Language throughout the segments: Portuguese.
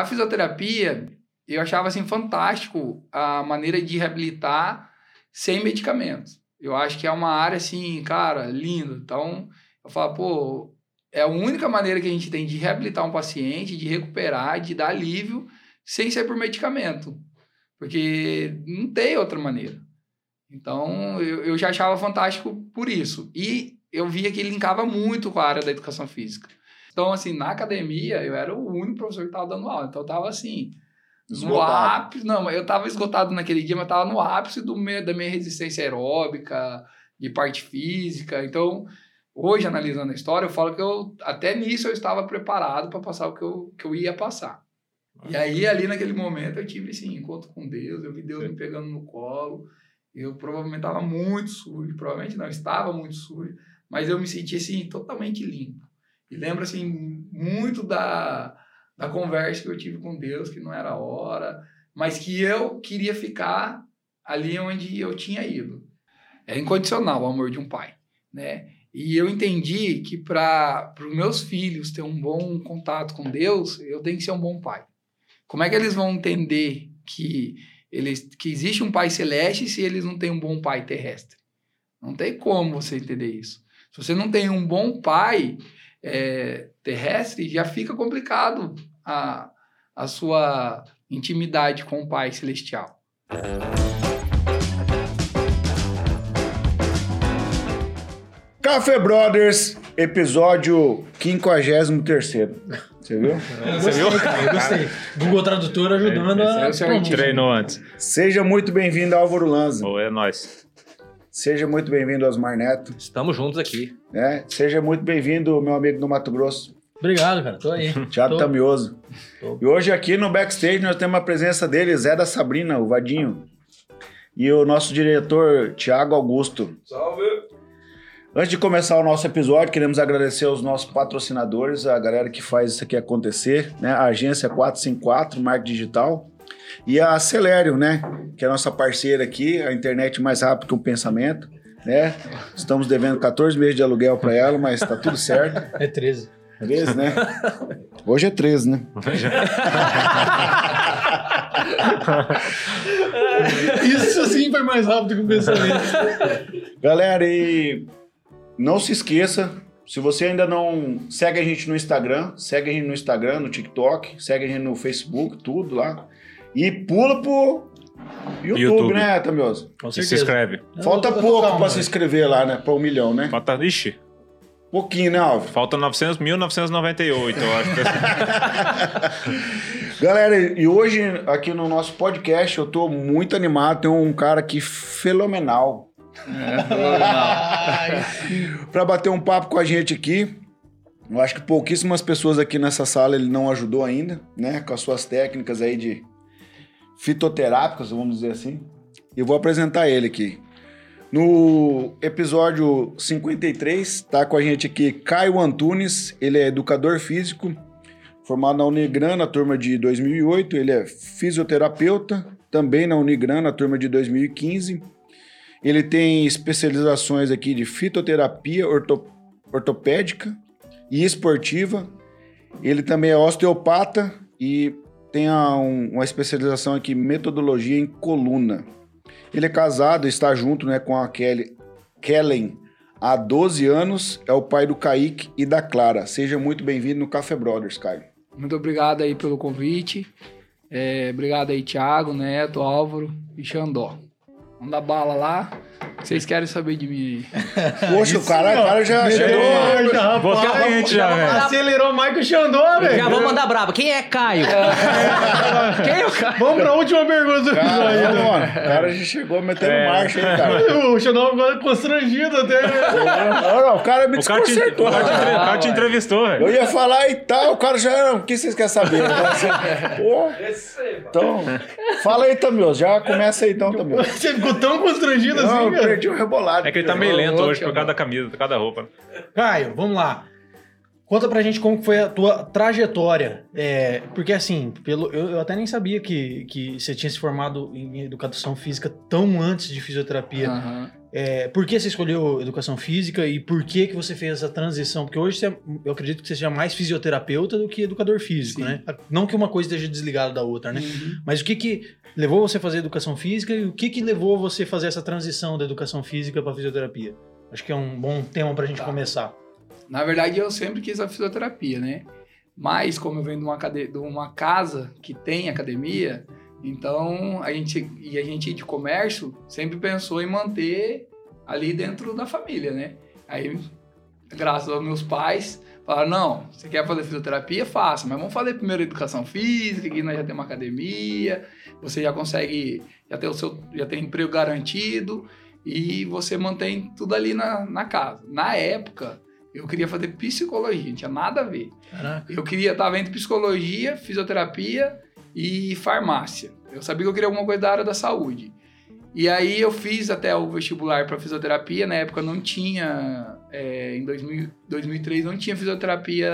a fisioterapia, eu achava assim fantástico a maneira de reabilitar sem medicamentos. Eu acho que é uma área assim, cara, linda. Então, eu falo, pô, é a única maneira que a gente tem de reabilitar um paciente, de recuperar, de dar alívio, sem ser por medicamento. Porque não tem outra maneira. Então, eu, eu já achava fantástico por isso. E eu via que ele linkava muito com a área da educação física. Então, assim, na academia, eu era o único professor que estava dando aula. Então, eu estava assim, Esgotado. No ápice, não, eu tava esgotado naquele dia, mas tava no ápice do meu, da minha resistência aeróbica, de parte física. Então, hoje, analisando a história, eu falo que eu, até nisso eu estava preparado para passar o que eu, que eu ia passar. E aí, ali naquele momento, eu tive esse encontro com Deus, eu vi Deus Sim. me pegando no colo. Eu provavelmente estava muito sujo, provavelmente não, estava muito sujo, mas eu me senti assim, totalmente limpo. E lembro assim, muito da da conversa que eu tive com Deus, que não era a hora, mas que eu queria ficar ali onde eu tinha ido. É incondicional o amor de um pai, né? E eu entendi que para os meus filhos ter um bom contato com Deus, eu tenho que ser um bom pai. Como é que eles vão entender que eles que existe um pai celeste se eles não têm um bom pai terrestre? Não tem como você entender isso. Se você não tem um bom pai, é, terrestre, já fica complicado a, a sua intimidade com o Pai Celestial. Café Brothers, episódio 53. Você viu? Você viu? Gostei. Google Tradutor ajudando é, a. Treinou antes. Seja muito bem-vindo, Álvaro Lanza. Oi, é nóis. Seja muito bem-vindo, Osmar Neto. Estamos juntos aqui. É, seja muito bem-vindo, meu amigo do Mato Grosso. Obrigado, cara. Tô aí. Thiago Tô. Tamioso. Tô. E hoje aqui no backstage nós temos a presença dele, Zé da Sabrina, o Vadinho. E o nosso diretor, Thiago Augusto. Salve! Antes de começar o nosso episódio, queremos agradecer aos nossos patrocinadores, a galera que faz isso aqui acontecer, né? A agência 454, Marketing Digital. E a Celério, né? Que é a nossa parceira aqui, a internet mais rápida que o pensamento, né? Estamos devendo 14 meses de aluguel para ela, mas tá tudo certo. É 13. 13, né? Hoje é 13, né? Isso sim foi mais rápido que o pensamento. Galera, e não se esqueça, se você ainda não segue a gente no Instagram, segue a gente no Instagram, no TikTok, segue a gente no Facebook, tudo lá. E pula pro YouTube, YouTube. né, Tamioso? Com certeza. E se inscreve. Falta pouco para se inscrever lá, né? Para um milhão, né? Falta, ixi. Pouquinho, né, Alves? Falta 900, 1998, eu acho. Galera, e hoje aqui no nosso podcast eu tô muito animado. Tem um cara aqui fenomenal. É, fenomenal. para bater um papo com a gente aqui. Eu acho que pouquíssimas pessoas aqui nessa sala ele não ajudou ainda, né? Com as suas técnicas aí de fitoterápicas, vamos dizer assim. E vou apresentar ele aqui. No episódio 53, está com a gente aqui Caio Antunes, ele é educador físico, formado na Unigran na turma de 2008, ele é fisioterapeuta, também na Unigran na turma de 2015. Ele tem especializações aqui de fitoterapia orto, ortopédica e esportiva. Ele também é osteopata e tem um, uma especialização aqui metodologia em coluna. Ele é casado, está junto né, com a Kelly, Kellen há 12 anos, é o pai do Kaique e da Clara. Seja muito bem-vindo no Café Brothers, Caio. Muito obrigado aí pelo convite. É, obrigado aí, Thiago, Neto, Álvaro e Xandó. Dar bala lá. Vocês querem saber de mim? Poxa, o cara, o cara já chegou. Já, quente já, velho. Acelerou mais que o Xandó, velho. Já vamos mandar braba. Quem é Caio? É. Quem é o Caio? Vamos pra última pergunta. Cara, mano, o cara já chegou metendo é. marcha aí, cara. O Xandó agora constrangido até. Não, não, o cara me te, o cara, te, o cara te entrevistou, velho. Eu ia falar e tal, o cara já... O que vocês querem saber? Pô, então, fala aí, Tamioso. Já começa aí, então, Tamioso. Você ficou tão constrangido assim, cara? Perdi o rebolado. É que ele tá meio lento hoje por causa da camisa, por causa da roupa. Caio, vamos lá. Conta pra gente como foi a tua trajetória. É, porque assim, pelo, eu, eu, até nem sabia que, que você tinha se formado em educação física tão antes de fisioterapia. Uhum. É, por que você escolheu educação física e por que, que você fez essa transição? Porque hoje você, eu acredito que você seja mais fisioterapeuta do que educador físico, Sim. né? Não que uma coisa esteja desligada da outra, né? Uhum. Mas o que que levou você a fazer educação física e o que que levou você a fazer essa transição da educação física para fisioterapia? Acho que é um bom tema pra gente Tá. começar. Na verdade, eu sempre quis a fisioterapia, né? Mas, como eu venho de uma, cade- de uma casa que tem academia, então a gente e a gente de comércio sempre pensou em manter ali dentro da família, né? Aí, graças aos meus pais, falaram: não, você quer fazer fisioterapia? Faça, mas vamos fazer primeiro educação física, que nós já temos uma academia, você já consegue, já tem o seu, já tem emprego garantido e você mantém tudo ali na, na casa. Na época, eu queria fazer psicologia, não tinha nada a ver. Caraca. Eu queria estar entre psicologia, fisioterapia e farmácia. Eu sabia que eu queria alguma coisa da área da saúde. E aí eu fiz até o vestibular para fisioterapia. Na época não tinha, é, em 2000, 2003 não tinha fisioterapia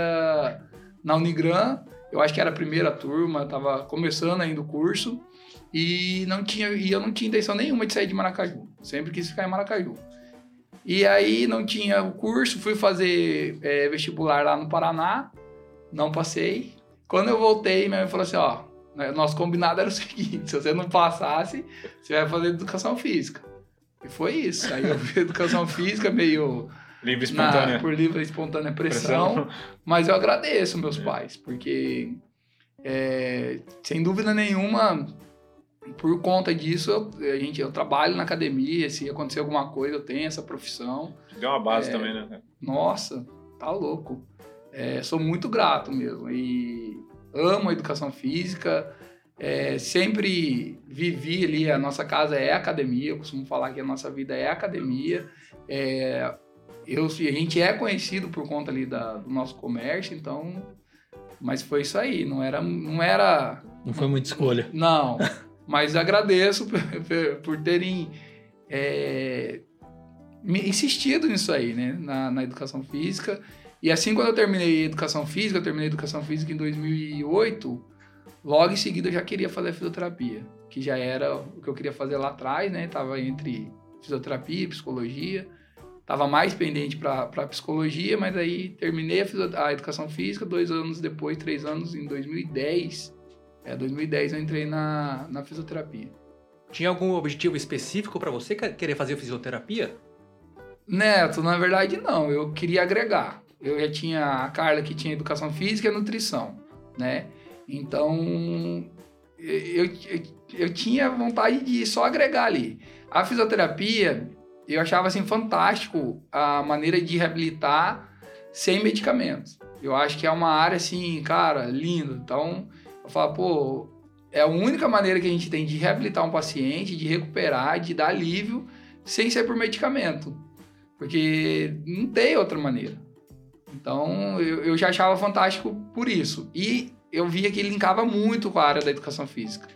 na Unigran. Eu acho que era a primeira turma, estava começando ainda o curso. E não tinha, e eu não tinha intenção nenhuma de sair de Maracaju. Sempre quis ficar em Maracaju. E aí não tinha o curso, fui fazer é, vestibular lá no Paraná, não passei. Quando eu voltei, minha mãe falou assim, ó, nosso combinado era o seguinte, se você não passasse, você vai fazer educação física. E foi isso. Aí eu fiz educação física meio Livre, na- espontânea. por livre e espontânea pressão, mas eu agradeço meus pais, porque é, sem dúvida nenhuma, por conta disso, eu, a gente, eu trabalho na academia, se acontecer alguma coisa, eu tenho essa profissão. Deu uma base É. também, né? Nossa, tá louco. É, sou muito grato mesmo. E amo a educação física. É, sempre vivi ali, a nossa casa é academia, eu costumo falar que a nossa vida é academia. É, eu, a gente é conhecido por conta ali da- do nosso comércio, então. Mas foi isso aí, não era. Não era Não foi muita escolha. não, mas agradeço por, por- terem é, insistido nisso aí, né? Na, na educação física. E assim, quando eu terminei educação física, eu terminei educação física em 2008, logo em seguida eu já queria fazer fisioterapia, que já era o que eu queria fazer lá atrás, né? Tava entre fisioterapia e psicologia. Tava mais pendente para psicologia, mas aí terminei a, a educação física, dois anos depois, três anos, em 2010, é, 2010 eu entrei na, na fisioterapia. Tinha algum objetivo específico pra você que- querer fazer fisioterapia? Neto, na verdade não, eu queria agregar. Eu já tinha a Carla que tinha educação física e nutrição, né? Então, eu, eu, eu tinha vontade de só agregar ali. A fisioterapia, eu achava assim fantástico a maneira de reabilitar sem medicamentos. Eu acho que é uma área assim, cara, linda. Então, eu falo, pô, é a única maneira que a gente tem de reabilitar um paciente, de recuperar, de dar alívio, sem ser por medicamento. Porque não tem outra maneira. Então, eu, eu já achava fantástico por isso. E eu via que ele linkava muito com a área da educação física.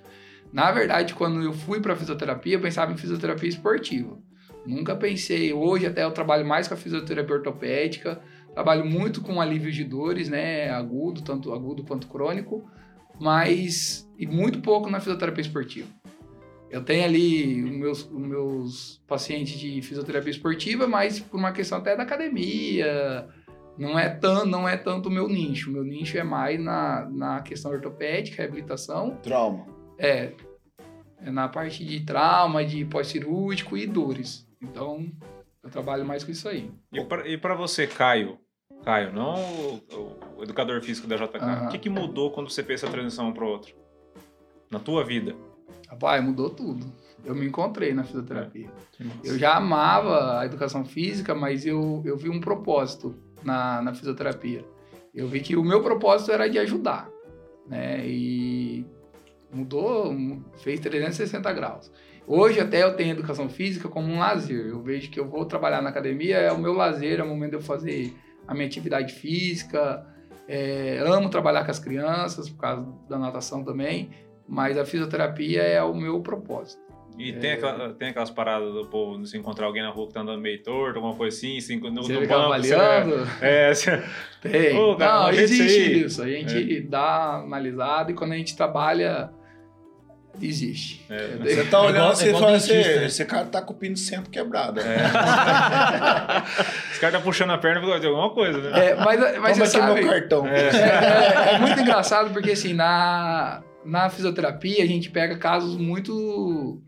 Na verdade, quando eu fui para fisioterapia, eu pensava em fisioterapia esportiva. Nunca pensei. Hoje, até eu trabalho mais com a fisioterapia ortopédica. Trabalho muito com alívio de dores, né? Agudo, tanto agudo quanto crônico. Mas. E muito pouco na fisioterapia esportiva. Eu tenho ali os meus, os meus pacientes de fisioterapia esportiva, mas por uma questão até da academia. Não é, tão, não é tanto o meu nicho. O meu nicho é mais na, na questão ortopédica, reabilitação. Trauma. É, é na parte de trauma, de pós-cirúrgico e dores. Então, eu trabalho mais com isso aí. E pra, pra você, Caio? Caio, não o, o educador físico da JK. O que, que mudou quando você fez essa transição para outro? Na tua vida? Rapaz, mudou tudo. Eu me encontrei na fisioterapia. Eu já amava a educação física, mas eu, eu vi um propósito na, na fisioterapia. Eu vi que o meu propósito era de ajudar, né? E mudou, mu- fez 360 graus. Hoje até eu tenho educação física como um lazer. Eu vejo que eu vou trabalhar na academia, é o meu lazer, é o momento de eu fazer a minha atividade física. É, amo trabalhar com as crianças, por causa da natação também, mas a fisioterapia é o meu propósito. E É. tem, aquela- tem aquelas paradas do povo de se encontrar alguém na rua que tá andando meio torto, alguma coisa assim, se, no, no Você banco, você- avaliando? É, você- Tem. Ô, cara, não, existe aí. isso. A gente dá uma analisada e quando a gente trabalha Existe. É, Você tá olhando igual- assim e igual fala dentista, assim, esse cara tá com o pino sempre quebrado. Os caras tá puxando a perna e de alguma coisa, né? É, mas mas você sabe, meu cartão. É, é- é muito engraçado porque, assim, na, na fisioterapia a gente pega casos muito.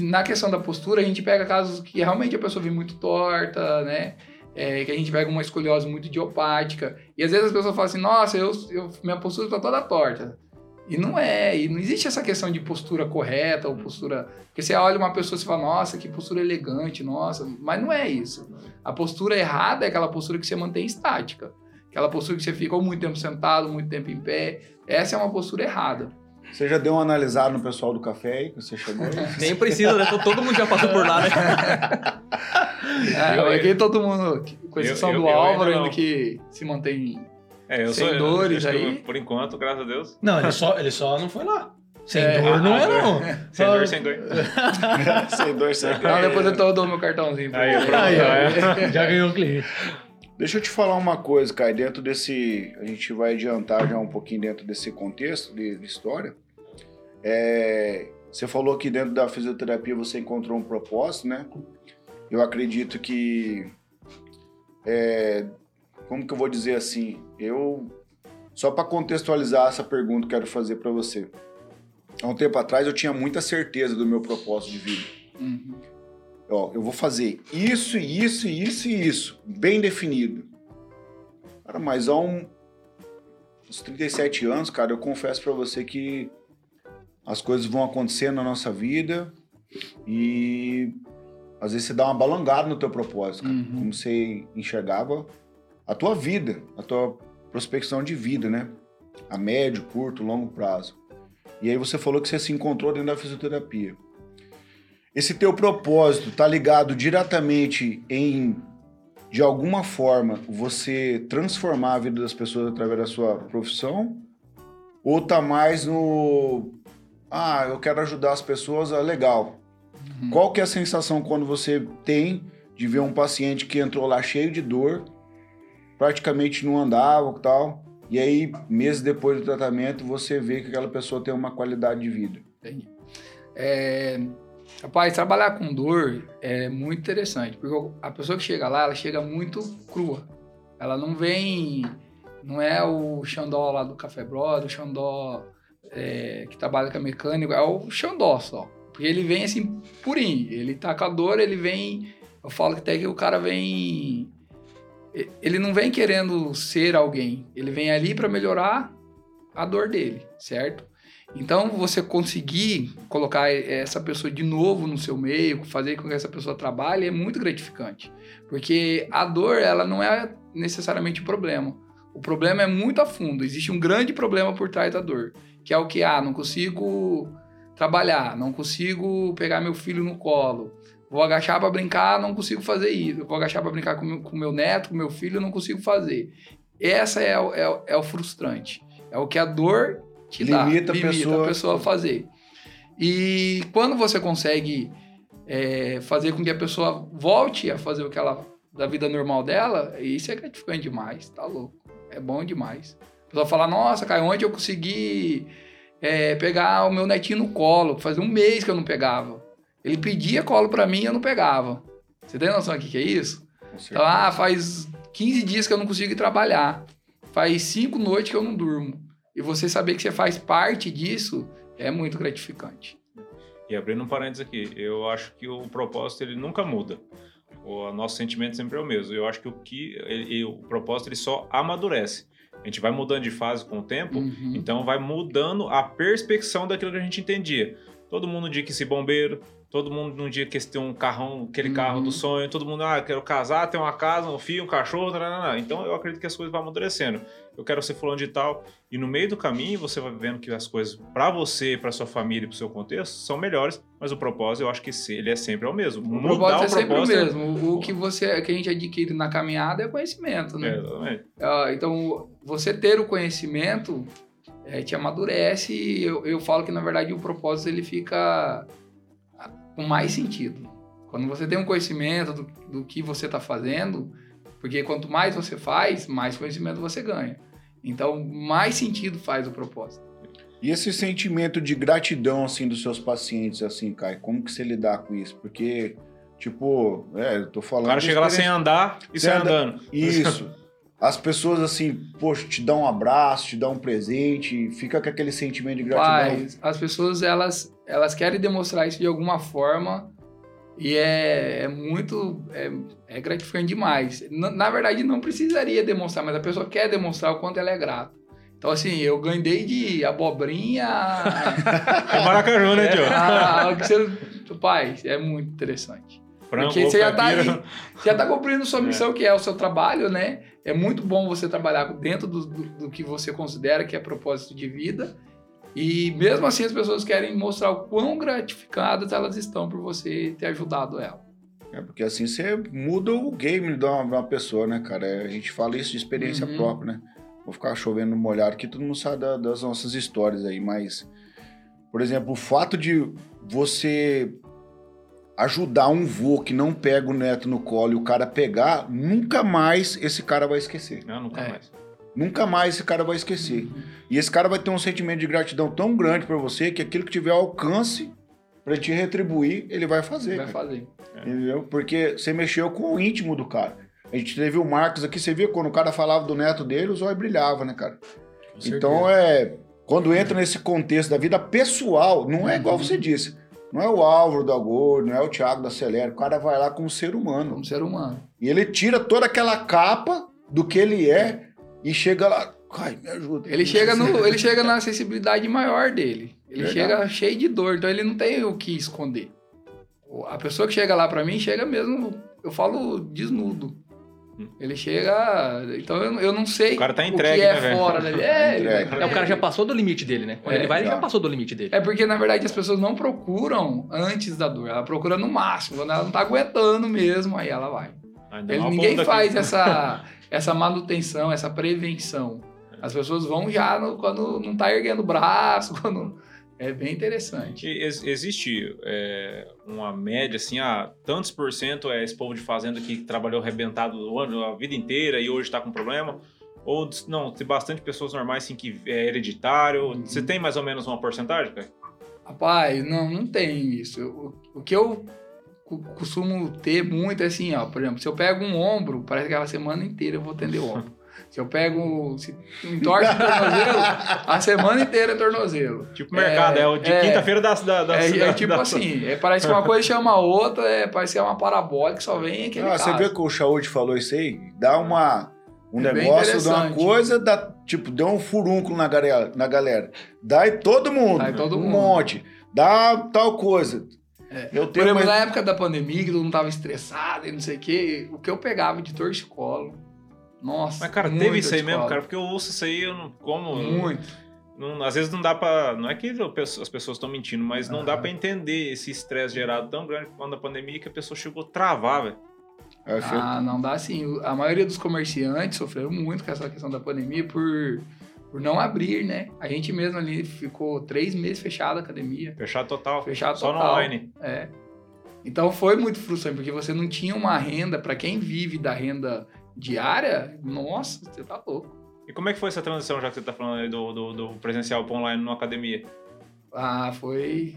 Na questão da postura, a gente pega casos que realmente a pessoa vem muito torta, né? É, que a gente pega uma escoliose muito idiopática. E às vezes as pessoas falam assim: nossa, eu, eu- minha postura tá toda torta. E não é, e não existe essa questão de postura correta ou postura. Porque você olha uma pessoa e fala, nossa, que postura elegante, nossa. Mas não é isso. A postura errada é aquela postura que você mantém estática. Aquela postura que você fica ou muito tempo sentado, muito tempo em pé. Essa é uma postura errada. Você já deu uma analisada no pessoal do café aí, que você chegou? Nem precisa, né? Todo mundo já passou por lá, né? É, Eu- aqui todo mundo, com exceção eu- do Álvaro, ainda não. que se mantém. É, eu Sem sou. dores aí. por enquanto, graças a Deus. Não, ele só, ele só não foi lá. Sem É, dor não ah, é, dor. não. Sem dor, sem ganho. sem dor, sem Não, ganho. depois eu dou meu cartãozinho pra Aí, pronto. Aí, é. ó, já ganhou o cliente. Deixa eu te falar uma coisa, Kai. Dentro desse. A gente vai adiantar já um pouquinho dentro desse contexto de, de história. É, você falou que dentro da fisioterapia você encontrou um propósito, né? Eu acredito que. é, como que eu vou dizer assim? Eu. Só para contextualizar essa pergunta, que eu quero fazer para você. Há um tempo atrás eu tinha muita certeza do meu propósito de vida. Uhum. Ó, eu vou fazer isso, isso, isso e isso, bem definido. Cara, mas há um, uns 37 anos, cara, eu confesso pra você que as coisas vão acontecendo na nossa vida e às vezes você dá uma balangada no teu propósito, Uhum. como você enxergava a tua vida, a tua prospecção de vida, né? A médio, curto, longo prazo. E aí você falou que você se encontrou dentro da fisioterapia. Esse teu propósito tá ligado diretamente em, de alguma forma, você transformar a vida das pessoas através da sua profissão? Ou tá mais no, ah, eu quero ajudar as pessoas, ah, legal. Uhum. Qual que é a sensação quando você tem de ver um paciente que entrou lá cheio de dor, praticamente não andava e tal, e aí, meses depois do tratamento, você vê que aquela pessoa tem uma qualidade de vida? Entendi. É, rapaz, trabalhar com dor é muito interessante, porque a pessoa que chega lá, ela chega muito crua. Ela não vem, não é o Xandó lá do Café Brother, o Xandó é, que trabalha com a mecânica, é o Xandó só. Porque ele vem assim, purinho. Ele tá com a dor, ele vem. Eu falo que até que o cara vem. Ele não vem querendo ser alguém. Ele vem ali para melhorar a dor dele, certo? Então, você conseguir colocar essa pessoa de novo no seu meio, fazer com que essa pessoa trabalhe, é muito gratificante. Porque a dor, ela não é necessariamente o problema. O problema é muito a fundo. Existe um grande problema por trás da dor. Que é o que? Ah, não consigo trabalhar, não consigo pegar meu filho no colo. Vou agachar para brincar, não consigo fazer isso. Vou agachar para brincar com meu, com meu neto, com meu filho, não consigo fazer. Essa é o, é, é o frustrante. É o que a dor te dá. Limita a pessoa- a pessoa a fazer. E quando você consegue é, fazer com que a pessoa volte a fazer o que ela da vida normal dela, isso é gratificante demais, tá louco. É bom demais. Pessoa fala, nossa, Caio, ontem eu consegui é, pegar o meu netinho no colo, fazia um mês que eu não pegava. Ele pedia colo pra mim e eu não pegava. Você tem noção do que é isso? Então, ah, faz 15 dias que eu não consigo trabalhar. Faz cinco noites que eu não durmo. E você saber que você faz parte disso é muito gratificante. E abrindo um parênteses aqui, eu acho que o propósito ele nunca muda. O nosso sentimento sempre é o mesmo. Eu acho que o que ele- o propósito ele só amadurece. A gente vai mudando de fase com o tempo, Uhum. então vai mudando a perspecção daquilo que a gente entendia. Todo mundo dia que se bombeiro, todo mundo num dia que ter um carrão, aquele Uhum. carro do sonho, todo mundo, ah, quero casar, ter uma casa, um filho, um cachorro, tarará. então eu acredito que as coisas vão amadurecendo. Eu quero ser fulano de tal, e no meio do caminho você vai vendo que as coisas para você, para sua família, para o seu contexto são melhores, mas o propósito eu acho que ele é sempre o mesmo. O propósito Mudar é sempre o propósito é- mesmo. O, o que você, que a gente adquire na caminhada é conhecimento, É, né? exatamente. Ah, então, você ter o conhecimento eh, te amadurece e eu, eu falo que, na verdade, o propósito ele fica com mais sentido. Quando você tem um conhecimento do, do que você está fazendo, porque quanto mais você faz, mais conhecimento você ganha. Então, mais sentido faz o propósito. E esse sentimento de gratidão, assim, dos seus pacientes, assim, Kai, como que você lidar com isso? Porque, tipo, é, eu tô falando... O cara chega lá sem andar e Sem sai andar- andando. Isso. As pessoas, assim, poxa, te dão um abraço, te dão um presente, fica com aquele sentimento de gratidão. Paz, as pessoas elas, elas querem demonstrar isso de alguma forma e é, é muito é, é gratificante demais. Na, na verdade, não precisaria demonstrar, mas a pessoa quer demonstrar o quanto ela é grata. Então, assim, eu ganhei de abobrinha É Maracaju, né, Tio? a, a, que você, pai, é muito interessante. Frango, Porque você já tá aí, você já tá cumprindo sua missão, que é o seu trabalho, né? É muito bom você trabalhar dentro do, do, do que você considera que é propósito de vida. E mesmo assim as pessoas querem mostrar o quão gratificadas elas estão por você ter ajudado ela. É porque assim você muda o game de uma, de uma pessoa, né, cara? É, A gente fala isso de experiência Uhum. própria, né? Vou ficar chovendo no molhado que todo mundo sabe da- das nossas histórias aí, mas, por exemplo, o fato de você ajudar um vô que não pega o neto no colo e o cara pegar, nunca mais esse cara vai esquecer. Não, nunca É. mais. Nunca mais esse cara vai esquecer. E esse cara vai ter um sentimento de gratidão tão grande pra você que aquilo que tiver alcance pra te retribuir, ele vai fazer. Vai cara. fazer. Entendeu? Porque você mexeu com o íntimo do cara. A gente teve o Marcos aqui, você viu quando o cara falava do neto dele, os olhos brilhavam, né, cara? Então é. Quando entra nesse contexto da vida pessoal, não é igual você disse. Não é o Álvaro da Gol, não é o Thiago da Acelera. O cara vai lá como ser humano. Como ser humano. E ele tira toda aquela capa do que ele é e chega lá. Ai, me ajuda. Ele chega, no, ele chega na sensibilidade maior dele. Ele Verdade. chega cheio de dor, então ele não tem o que esconder. O- A pessoa que chega lá pra mim chega mesmo, eu falo desnudo. Hum. Ele chega. Então eu, eu não sei O cara tá o entregue, que é né, fora dele. É, ele- Entregue. É, o cara já passou do limite dele, né? Quando É, ele vai, ele já já. passou do limite dele. É porque, na verdade, as pessoas não procuram antes da dor. Ela procura no máximo. Quando ela não tá aguentando mesmo, aí ela vai. Ainda Ele- ninguém faz aqui. essa, essa manutenção, essa prevenção. As pessoas vão já no- quando não tá erguendo o braço, quando... É bem interessante. Ex- existe é, uma média, assim, ah, tantos por cento é esse povo de fazenda que trabalhou arrebentado o ano, a vida inteira e hoje tá com problema? Ou não, tem bastante pessoas normais, assim, que é hereditário. Uhum. Você tem mais ou menos uma porcentagem, cara? Rapaz, não, não tem isso. O, o que eu costumo ter muito é assim, ó. Por exemplo, se eu pego um ombro, parece que aquela semana inteira eu vou atender o ombro. Se eu pego, se entorce o tornozelo, a semana inteira é tornozelo. Tipo mercado, é, o de é. quinta-feira da, da, da, É, é tipo da- assim, é, parece que uma coisa chama a outra, é, parece que é uma parabólica que só vem aquele Ah, você vê que o Shaud falou isso aí? Dá uma, um É negócio de uma coisa, dá, tipo, deu um furúnculo na galera, na galera. Dá em todo mundo. Dá em todo um mundo. monte. Dá tal coisa. É. Eu Por tenho exemplo, mais- na época da pandemia, que todo mundo tava estressado e não sei o quê, o que eu pegava de torcicolo, nossa. Mas, cara, teve isso aí mesmo, cara, porque eu ouço isso aí, eu não como. Muito. não- às vezes não dá pra. Não é que as pessoas estão mentindo, mas não dá pra entender esse estresse gerado tão grande quando a pandemia que a pessoa chegou a travar, velho. Ah, não dá assim. A maioria dos comerciantes sofreram muito com essa questão da pandemia por, por não abrir, né? A gente mesmo ali ficou três meses fechado a academia. Fechado total. Fechado Só no total. online. É. Então foi muito frustrante, porque você não tinha uma renda, para quem vive da renda diária, nossa, você tá louco. E como é que foi essa transição, já que você tá falando aí do, do, do presencial para online numa academia? Ah, foi,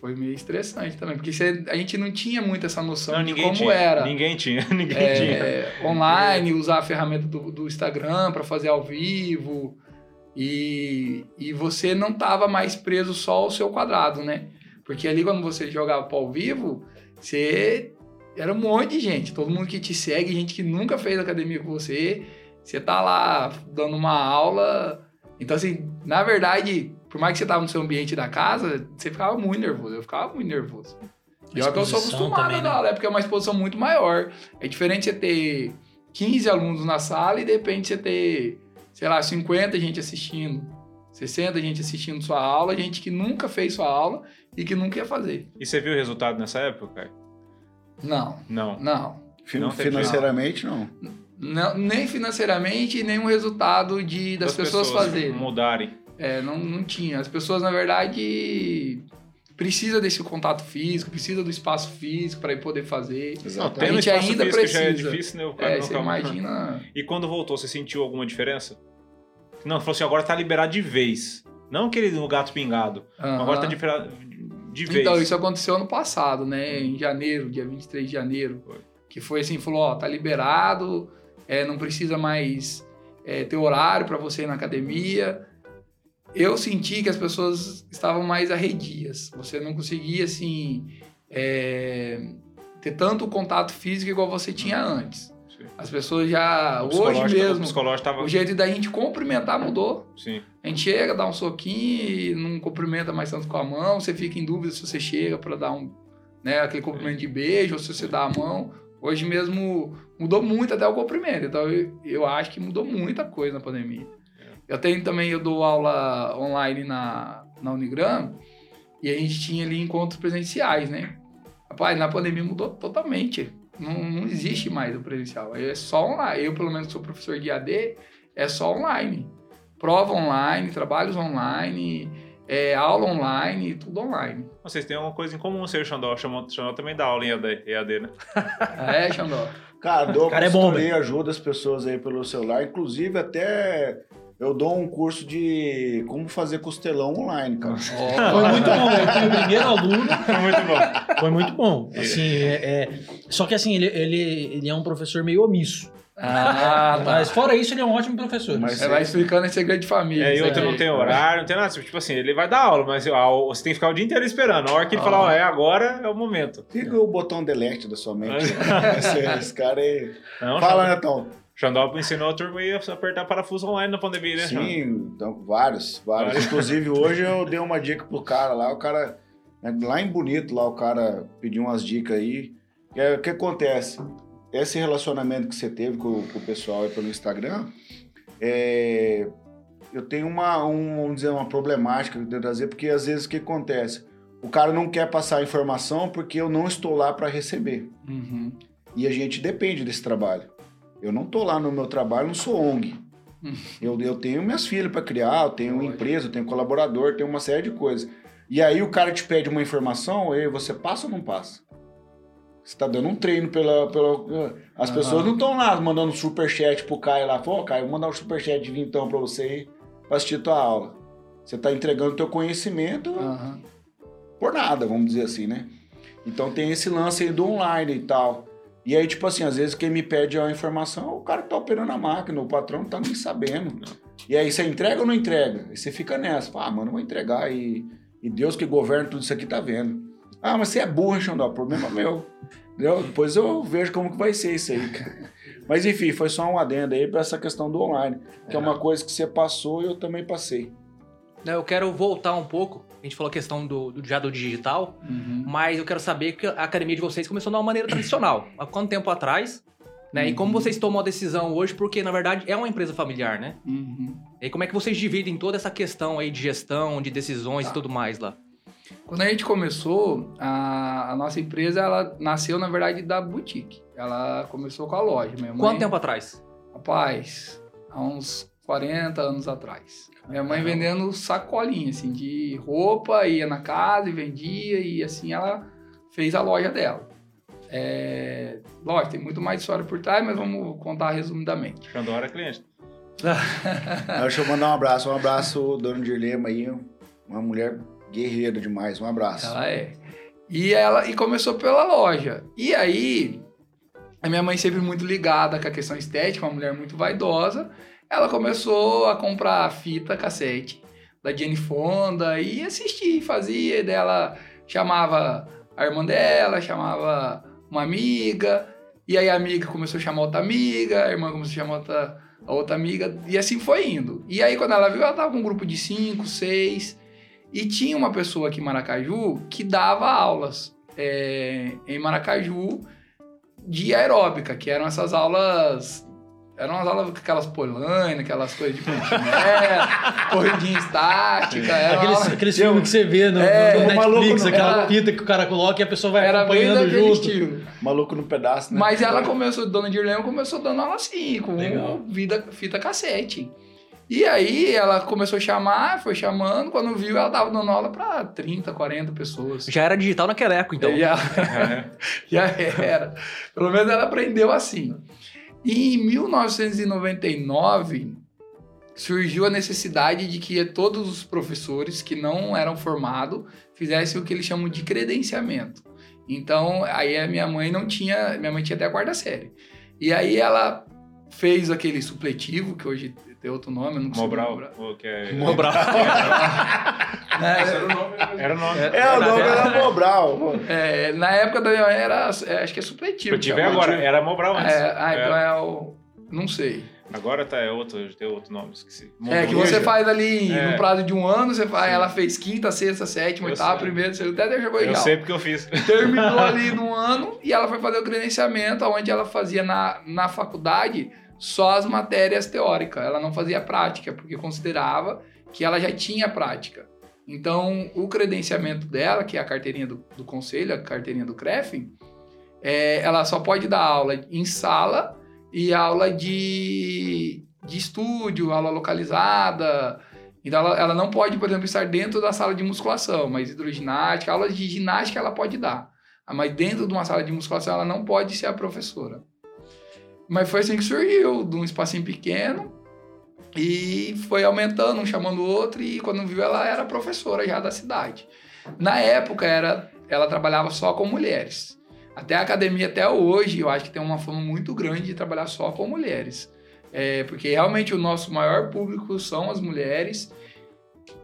foi meio estressante também, porque você- a gente não tinha muito essa noção não, de como tinha. era. Ninguém tinha, ninguém tinha. É, online, usar a ferramenta do, do Instagram para fazer ao vivo. E, e você não tava mais preso só ao seu quadrado, né? Porque ali quando você jogava para ao vivo, você era um monte de gente, todo mundo que te segue, gente que nunca fez academia com você, você tá lá dando uma aula. Então, assim, na verdade, por mais que você tava no seu ambiente da casa, você ficava muito nervoso. Eu ficava muito nervoso. E olha que eu sou acostumado também, a né? dar aula, é porque é uma exposição muito maior. É diferente você ter 15 alunos na sala e de repente você ter, sei lá, 50 gente assistindo, 60 gente assistindo sua aula, gente que nunca fez sua aula e que nunca ia fazer. E você viu o resultado nessa época, cara? Não, Não. não. fin- não financeiramente, não. Não, nem financeiramente, nem um resultado de, das, pessoas, fazerem. mudarem. É, não, não tinha. As pessoas, na verdade, precisa desse contato físico, precisa do espaço físico para poder fazer. Tendo A gente espaço ainda físico já é precisa. difícil, né? O cara É, não você calma. imagina. E quando voltou, você sentiu alguma diferença? Não, falou assim, agora tá liberado de vez. Não aquele no gato pingado. Aham. Agora tá de, de vez. Então, isso aconteceu ano passado, né? Em janeiro, dia 23 de janeiro. Foi. Que foi assim, falou, ó, tá liberado, é, não precisa mais é, ter horário para você ir na academia. Eu senti que as pessoas estavam mais arredias. Você não conseguia, assim, é, ter tanto contato físico igual você tinha antes. As pessoas já, O hoje O mesmo, psicológico tava... o jeito da gente cumprimentar mudou. Sim. A gente chega, dá um soquinho não cumprimenta mais tanto com a mão. Você fica em dúvida se você chega para dar um, né, aquele cumprimento de beijo ou se você dá a mão. Hoje mesmo mudou muito até o cumprimento. Então eu, eu acho que mudou muita coisa na pandemia. Eu tenho também, eu dou aula online na, na Unigram e a gente tinha ali encontros presenciais, né? Rapaz, na pandemia mudou totalmente. Não, não existe mais o presencial. É só online. Eu, pelo menos, sou professor de AD, é só online prova online, trabalhos online, é, aula online, tudo online. Vocês têm uma coisa em comum, seu Xandó. Xandó Xandó também dá aula em EAD, EAD, né? É, Xandó? Cara, dou Cara, é bom, ajuda as pessoas aí pelo celular. Inclusive, até eu dou um curso de como fazer costelão online, cara. Foi muito bom. Eu fui o primeiro aluno. Foi muito bom. Foi muito bom. Assim, é, é- Só que assim, ele, ele, ele é um professor meio omisso. Ah, tá. Mas fora isso, ele é um ótimo professor. Mas- Você vai explicando esse segredo de família. É, e outro aí. não tem horário, não tem nada. Tipo assim, ele vai dar aula, mas a- você tem que ficar o dia inteiro esperando. A hora que ele Ah. falar, ó, é agora, é o momento. Liga o botão delete da sua mente. esse, esse cara aí. Não, Fala, Netão. Xandó ensinou a turma a apertar parafuso online na pandemia, né? Sim, então, vários, vários. Inclusive, hoje eu dei uma dica pro cara lá, o cara, né, lá em Bonito, lá o cara pediu umas dicas aí. Que é- O que acontece? Esse relacionamento que você teve com, com o pessoal aí pelo Instagram, é, eu tenho uma, um, vamos dizer, uma problemática que eu que trazer, porque às vezes o que acontece? O cara não quer passar a informação porque eu não estou lá para receber. Uhum. E a gente depende desse trabalho. Eu não tô lá no meu trabalho, não sou ONG. Hum. Eu, eu tenho minhas filhas para criar, eu tenho uma Lógico. empresa, eu tenho colaborador, tenho uma série de coisas. E aí o cara te pede uma informação, e você passa ou não passa? Você tá dando um treino pela. pela as Aham. pessoas não estão lá mandando superchat pro Caio lá. Pô, Caio, vou mandar um superchat de vintão pra você aí pra assistir tua aula. Você tá entregando teu conhecimento Aham. por nada, vamos dizer assim, né? Então tem esse lance aí do online e tal. E aí, tipo assim, às vezes quem me pede a informação, o cara que tá operando a máquina, o patrão não tá nem sabendo. E aí você entrega ou não entrega? E você fica nessa, fala, ah, mano, vou entregar e, e Deus que governa tudo isso aqui tá vendo. Ah, mas você é burro, Xandó, problema é meu. Entendeu? Depois eu vejo como que vai ser isso aí, cara. Mas enfim, foi só um adendo aí pra essa questão do online, que é uma coisa que você passou e eu também passei. Eu quero voltar um pouco. A gente falou a questão do, do já do digital, Uhum. mas eu quero saber que a academia de vocês começou de uma maneira tradicional. Há quanto tempo atrás? Né? E como Uhum. vocês tomam a decisão hoje? Porque, na verdade, é uma empresa familiar, né? Uhum. E como é que vocês dividem toda essa questão aí de gestão, de decisões Tá. e tudo mais lá? Quando a gente começou, a, a nossa empresa, ela nasceu, na verdade, da boutique. Ela começou com a loja. Minha mãe, Quanto tempo atrás? Rapaz, há uns 40 anos atrás. Minha mãe vendendo sacolinha, assim, de roupa, ia na casa e vendia, e assim ela fez a loja dela. É... Lógico, tem muito mais história por trás, mas vamos contar resumidamente. Xandó era cliente. Deixa eu mandar um abraço. Um abraço, Dona Dirlema aí. Uma mulher guerreira demais. Um abraço. Ela é. E ela e começou pela loja. E aí, a minha mãe sempre muito ligada com a questão estética, uma mulher muito vaidosa, ela começou a comprar fita cassete da Jenny Fonda e assistir, fazia, e daí ela chamava a irmã dela, chamava uma amiga, e aí a amiga começou a chamar outra amiga, a irmã começou a chamar outra, a outra amiga, e assim foi indo. E aí quando ela viu, ela tava com um grupo de cinco, seis, e tinha uma pessoa aqui em Maracaju que dava aulas é, em Maracaju de aeróbica, que eram essas aulas. Eram umas aulas com aquelas polainas, aquelas coisas de corridinha estática. Era Aqueles, aula- aqueles filmes que você vê no, É, no Netflix, no- aquela era- fita que o cara coloca e a pessoa vai era acompanhando junto. estilo. Maluco no pedaço, né? Mas ela começou, Dona Dirlema começou dando aula assim, com Legal. vida, fita cassete. E aí ela começou a chamar, foi chamando, quando viu, ela tava dando aula pra 30, 40 pessoas. Já era digital naquela época, então. Já, É. já era. Pelo menos ela aprendeu assim. E em 1999, surgiu a necessidade de que todos os professores que não eram formados fizessem o que eles chamam de credenciamento. Então, aí a minha mãe não tinha, minha mãe tinha até a quarta série. E aí ela fez aquele supletivo, que hoje tem outro nome, eu não consigo Mobral. lembrar. o que é- Mobral. Né? Era o nome. É, o nome Era- era Mobral. É, na época da minha mãe era, é, acho que é supletivo. Eu tive chama. agora, era Mobral antes. É, ah, então É. é o... Não sei. Agora tá, é outro, tem outro nome, esqueci. É, que você faz ali É. no prazo de um ano, você faz, Sim. ela fez quinta, sexta, sétima, Eu oitava, sei. primeira, segunda, até jogou Eu legal. sei porque eu fiz. Terminou ali no ano e ela foi fazer o credenciamento, onde ela fazia na, na faculdade só as matérias teóricas. Ela não fazia prática, porque considerava que ela já tinha prática. Então, o credenciamento dela, que é a carteirinha do, do conselho, a carteirinha do CREF, é, ela só pode dar aula em sala e aula de, de estúdio, aula localizada. Então, ela, ela não pode, por exemplo, estar dentro da sala de musculação, mas hidroginástica, aulas de ginástica ela pode dar. Mas dentro de uma sala de musculação, ela não pode ser a professora. Mas foi assim que surgiu, de um espacinho pequeno, e foi aumentando, um chamando o outro, e quando viu, ela era professora já da cidade. Na época, era, ela trabalhava só com mulheres. Até a academia, até hoje, eu acho que tem uma fama muito grande de trabalhar só com mulheres. É, porque realmente o nosso maior público são as mulheres,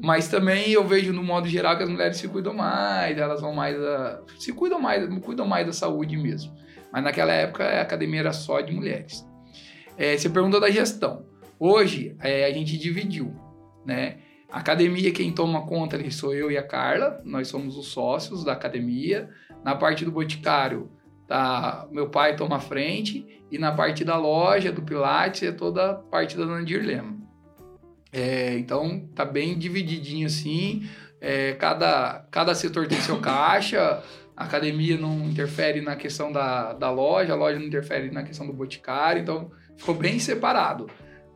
mas também eu vejo no modo geral que as mulheres se cuidam mais, elas vão mais a, se cuidam mais, cuidam mais da saúde mesmo. Mas naquela época a academia era só de mulheres. É, você perguntou da gestão. Hoje é, a gente dividiu, né? A academia quem toma conta ali sou eu e a Carla, nós somos os sócios da academia. Na parte do boticário, tá, meu pai toma frente e na parte da loja do Pilates é toda a parte da Dona Dirlema. É, então tá bem divididinho assim. É, cada, cada setor tem seu caixa. A academia não interfere na questão da, da loja, a loja não interfere na questão do boticário. Então ficou bem separado.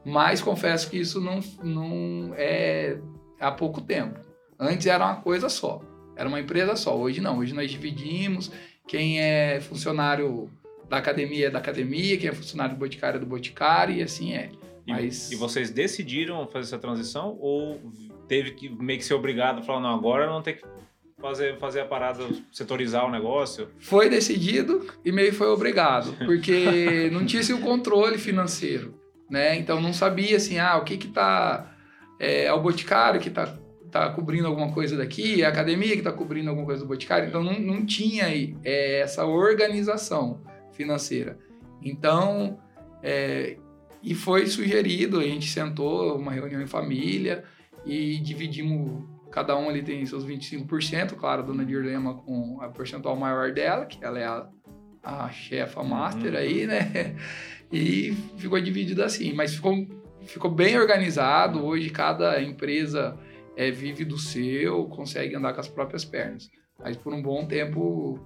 Mas confesso que isso não, não é há pouco tempo. Antes era uma coisa só. Era uma empresa só. Hoje não. Hoje nós dividimos. Quem é funcionário da academia é da academia, quem é funcionário do boticário é do boticário e assim é. E, Mas- e vocês decidiram fazer essa transição ou teve que meio que ser obrigado a falar, não, agora não tem que fazer, fazer a parada, setorizar o negócio? Foi decidido e meio foi obrigado, porque não tinha esse o controle financeiro, né? Então não sabia assim, ah, o que que tá é, é o boticário que tá tá cobrindo alguma coisa daqui, é a academia que tá cobrindo alguma coisa do boticário, então não, não tinha é, essa organização financeira. Então, é, e foi sugerido, a gente sentou, uma reunião em família e dividimos, cada um ali tem seus 25%, claro, a dona Dirlema com a percentual maior dela, que ela é a, a chefa master Uhum. aí, né? E ficou dividido assim, mas ficou, ficou bem organizado, hoje cada empresa é, vive do seu, consegue andar com as próprias pernas. Mas por um bom tempo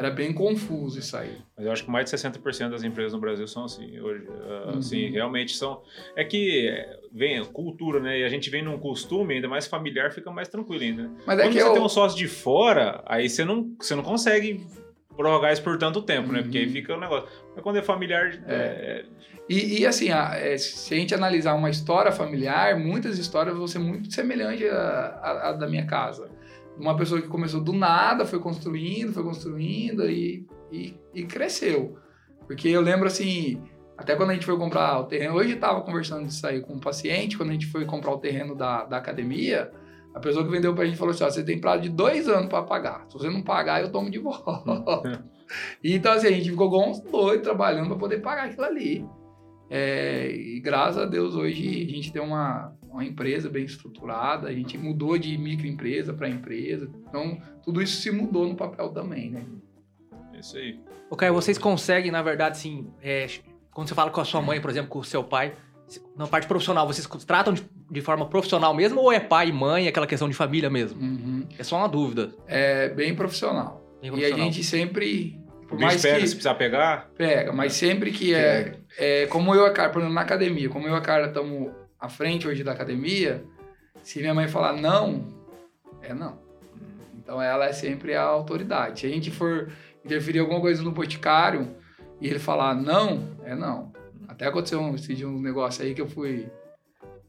era bem confuso isso aí. Mas eu acho que mais de 60% das empresas no Brasil são assim hoje. Ah, Uhum. Assim, realmente são. É que é, vem cultura, né? E a gente vem num costume ainda mais familiar, fica mais tranquilo ainda. né? Mas é Quando que você eu, tem um sócio de fora, aí você não, você não consegue prorrogar isso por tanto tempo, né? Uhum. Porque aí fica o negócio. Mas quando é familiar, é, E, e, assim, a- é, se a gente analisar uma história familiar, muitas histórias vão ser muito semelhantes à, à- à da minha casa. Uma pessoa que começou do nada, foi construindo, foi construindo e, e, e cresceu. Porque eu lembro assim, até quando a gente foi comprar o terreno, hoje estava conversando disso aí com um paciente, quando a gente foi comprar o terreno da, da academia, a pessoa que vendeu pra gente falou assim: ó, você tem prazo de dois anos para pagar. Se você não pagar, eu tomo de volta. E, então, assim, a gente ficou igual uns doidos trabalhando para poder pagar aquilo ali. É, e graças a Deus hoje a gente tem uma, uma empresa bem estruturada, a gente mudou de microempresa para empresa, então tudo isso se mudou no papel também, né? é isso aí. Ô, Caio, vocês conseguem, na verdade, assim, é, quando você fala com a sua mãe, por exemplo, com o seu pai, na parte profissional, vocês tratam de, de forma profissional mesmo ou é pai e mãe, aquela questão de família mesmo? Uhum. É só uma dúvida. É bem profissional. Bem E a profissional. gente sempre, por O mais pega, que se precisar pegar, pega, mas sempre que é, é como eu e a Carla, por exemplo, na academia, como eu e a Carla estamos à frente hoje da academia, se minha mãe falar não, é não. Então ela é sempre a autoridade. Se a gente for interferir alguma coisa no boticário e ele falar não, é não. Até aconteceu um, esse dia um negócio aí que eu fui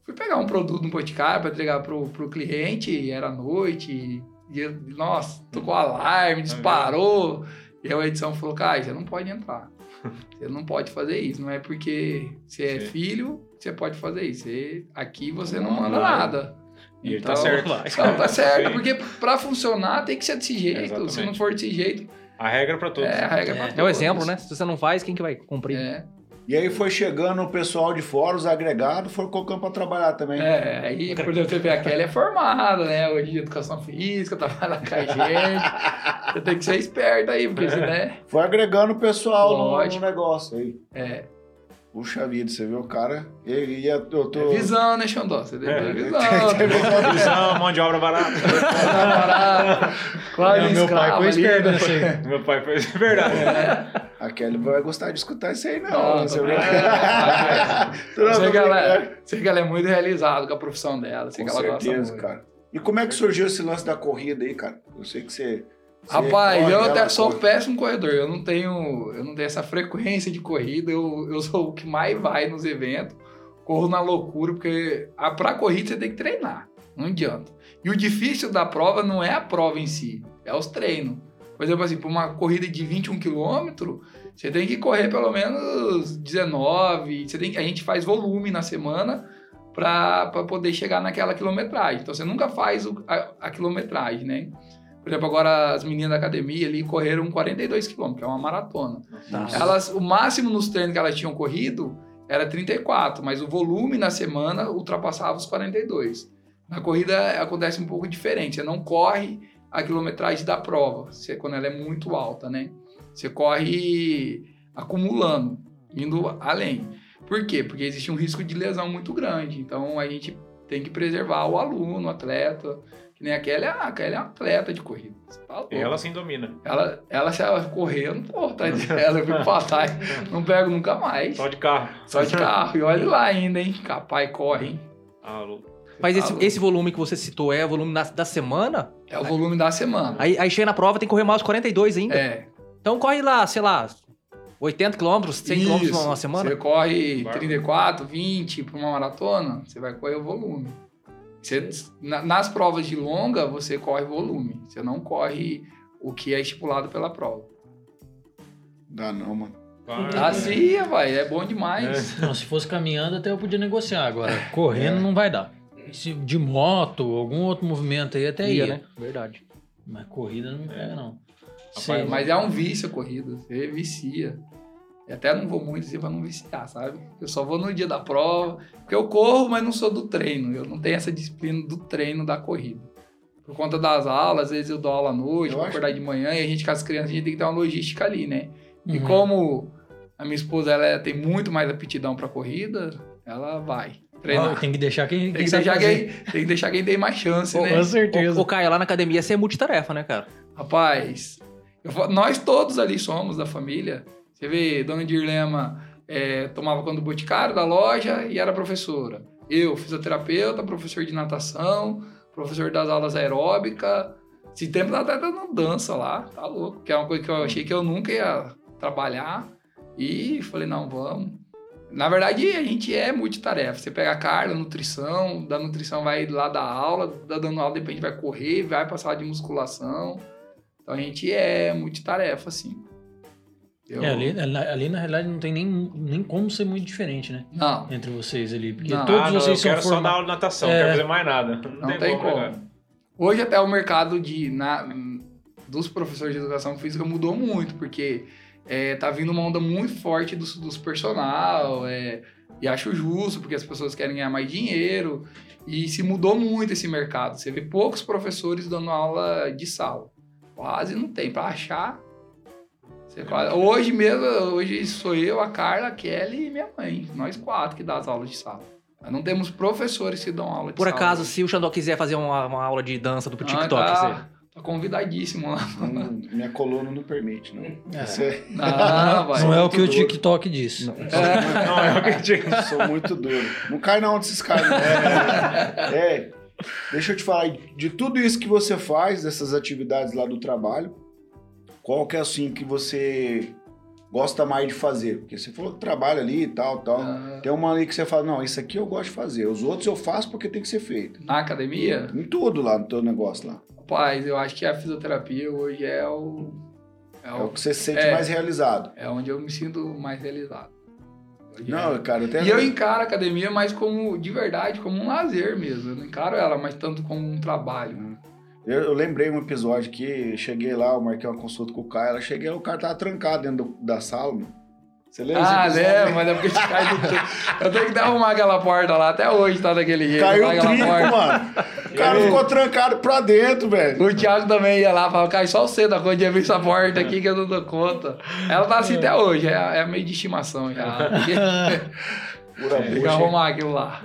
fui pegar um produto no Boticário para entregar pro, pro cliente, era noite, e, nossa, tocou alarme, disparou. E a edição falou, cara, você não pode entrar. Você não pode fazer isso. Não é porque você é Sim. filho, você pode fazer isso. Você- aqui você não manda nada. E ele Então, tá certo. Não, tá certo, Sim. porque pra funcionar tem que ser desse jeito. Se não for desse jeito, A regra pra todos. é a regra pra É o todos. exemplo, né? Se você não faz, quem que vai cumprir? É, E aí foi chegando o pessoal de fora, os agregados, foram colocando pra trabalhar também. é, aí, por exemplo, vê a Kelly é formada, né? Hoje de educação física, trabalha com a gente. Você tem que ser esperto aí, porque se né? Foi agregando o pessoal no, no negócio aí. É, Puxa vida, você viu o cara? Ele ia, eu tô... é visão, né, Xandó? Você ter É. visão. Visão, mão de obra barata. Quase É, meu pai foi esperto né? nessa aí. Meu pai fez verdade. A Kelly vai gostar de escutar isso aí, não. Não, você viu? brincando. Não, sei que, ela, é- sei que ela é muito realizada com a profissão dela. Sei Com que ela gosta certeza, muito. cara. E como é que surgiu esse lance da corrida aí, cara? Eu sei que você... Rapaz, corre, eu até sou um péssimo corredor. Eu não tenho, eu não tenho essa frequência de corrida. Eu, eu sou o que mais vai nos eventos. Corro na loucura, porque a, pra corrida você tem que treinar. Não adianta. E o difícil da prova não é a prova em si, é os treinos. Por exemplo, assim, para uma corrida de 21 km, você tem que correr pelo menos 19. Você tem, a gente faz volume na semana para poder chegar naquela quilometragem. Então você nunca faz o- a, a quilometragem, né? Por exemplo, agora as meninas da academia ali correram 42 km, que é uma maratona. Tá. Elas, o máximo nos treinos que elas tinham corrido era 34, mas o volume na semana ultrapassava os 42. Na corrida acontece um pouco diferente. Você não corre a quilometragem da prova, você, quando ela é muito alta, né? Você corre acumulando, indo além. Por quê? Porque existe um risco de lesão muito grande. Então a gente tem que preservar o aluno, o atleta. Que nem a Kelly, ah, a Kelly é uma atleta de corrida. Tá. E ela sim domina. Ela, ela, se ela correr, eu não vou atrás dela, eu fico pra trás, não pego nunca mais. Só de carro. Só de carro. E olha lá ainda, hein? Capaz corre, hein? Louco. Mas Tá esse, esse volume que você citou é o volume da, da semana? É o volume da semana. Aí, aí chega na prova, tem que correr mais os 42 ainda. É. Então corre lá, sei lá, 80 quilômetros, 100 quilômetros numa semana. Você corre Bárbaro. 34, 20 para uma maratona, você vai correr o volume. Você, na- nas provas de longa, você corre volume. Você não corre o que é estipulado pela prova. Dá não, mano. Vai. Assim, vai, é bom demais. Não, se fosse caminhando, até eu podia negociar. Agora, correndo não vai dar. Se de moto, algum outro movimento aí, até ia, Ia, né? Verdade. Mas corrida não pega, não. Rapaz, Mas é um vício a corrida, você vicia. E até não vou muito assim pra não viciar, sabe? Eu só vou no dia da prova, porque eu corro, mas não sou do treino. Eu não tenho essa disciplina do treino da corrida. Por conta das aulas, às vezes eu dou aula à noite, Eu vou acho- acordar de manhã, e a gente com as crianças, a gente tem que ter uma logística ali, né? E Uhum. como a minha esposa ela é- tem muito mais aptidão pra corrida, ela vai treinar. Ó, tem que deixar quem, tem, quem que sabe deixar quem, tem que deixar quem tem mais chance, né? Com certeza. O, o Caio, lá na academia você é multitarefa, né, cara? Rapaz, eu nós todos ali somos da família. Você vê, Dona Dirlema é, tomava conta do boticário da loja e era professora. Eu, fisioterapeuta, professor de natação, professor das aulas aeróbica. Esse tempo ela tá dando dança lá, tá louco. Que é uma coisa que eu achei que eu nunca ia trabalhar. E falei, não, vamos. Na verdade, a gente é multitarefa. Você pega a Carla, nutrição, da nutrição vai lá dar aula, da dando aula, depois a gente vai correr, vai sala de musculação. Então a gente é multitarefa, assim. Eu- É, ali, ali, na realidade não tem nem, nem como ser muito diferente, né? Não, Entre vocês ali. Porque Não. todos ah, não, vocês eu são quero só dar formados. aula de natação, É. não quero fazer mais nada. Não, não tem como. como. né, Hoje até o mercado de, na, dos professores de educação física mudou muito, porque é, tá vindo uma onda muito forte dos, dos personal, é, e acho justo, porque as pessoas querem ganhar mais dinheiro, e se mudou muito esse mercado. Você vê poucos professores dando aula de sala. Quase não tem, para achar. Você quase- hoje mesmo, hoje sou eu, a Carla, a Kelly e minha mãe, nós quatro que dá as aulas de sala. Nós não temos professores que dão aula de Por sala. acaso, se o Xandó quiser fazer uma, uma aula de dança do Ah, TikTok, tá, você... tá convidadíssimo lá. Não- minha coluna não permite, não. É. Você- Não, vai. Não é o que o muito doido. TikTok diz. Não, eu acredito. Sou muito duro. Não cai na onda desses caras. não. É, deixa eu te falar, de tudo isso que você faz, dessas atividades lá do trabalho, qual que é assim que você gosta mais de fazer? Porque você falou que trabalha ali e tal, tal. Ah. Tem uma ali que você fala, não, isso aqui eu gosto de fazer. Os outros eu faço porque tem que ser feito. Na academia, Em tudo lá no teu negócio lá. rapaz, eu acho que a fisioterapia hoje é o. É, É o, que você se sente É. mais realizado. é onde eu me sinto mais realizado. Hoje Não, é. cara, até. E eu encaro a academia mais como, de verdade, como um lazer mesmo. Eu não encaro ela mais tanto como um trabalho. Eu, eu lembrei um episódio que cheguei lá, eu marquei uma consulta com o Caio, ela cheguei o cara tava trancado dentro do- da sala, mano. Você lembra? Ah, lembro, mas é porque esse cai do. Eu tenho que até arrumar aquela porta lá, até hoje tá daquele jeito. Caiu o trinco, porta. mano. O cara Eu- ficou trancado pra dentro, velho. O Thiago também ia lá, falava, cai só você da conta de abrir essa porta aqui que eu não dou conta. Ela tá assim até hoje, é, é meio de estimação já. Pura Tem que arrumar aquilo lá.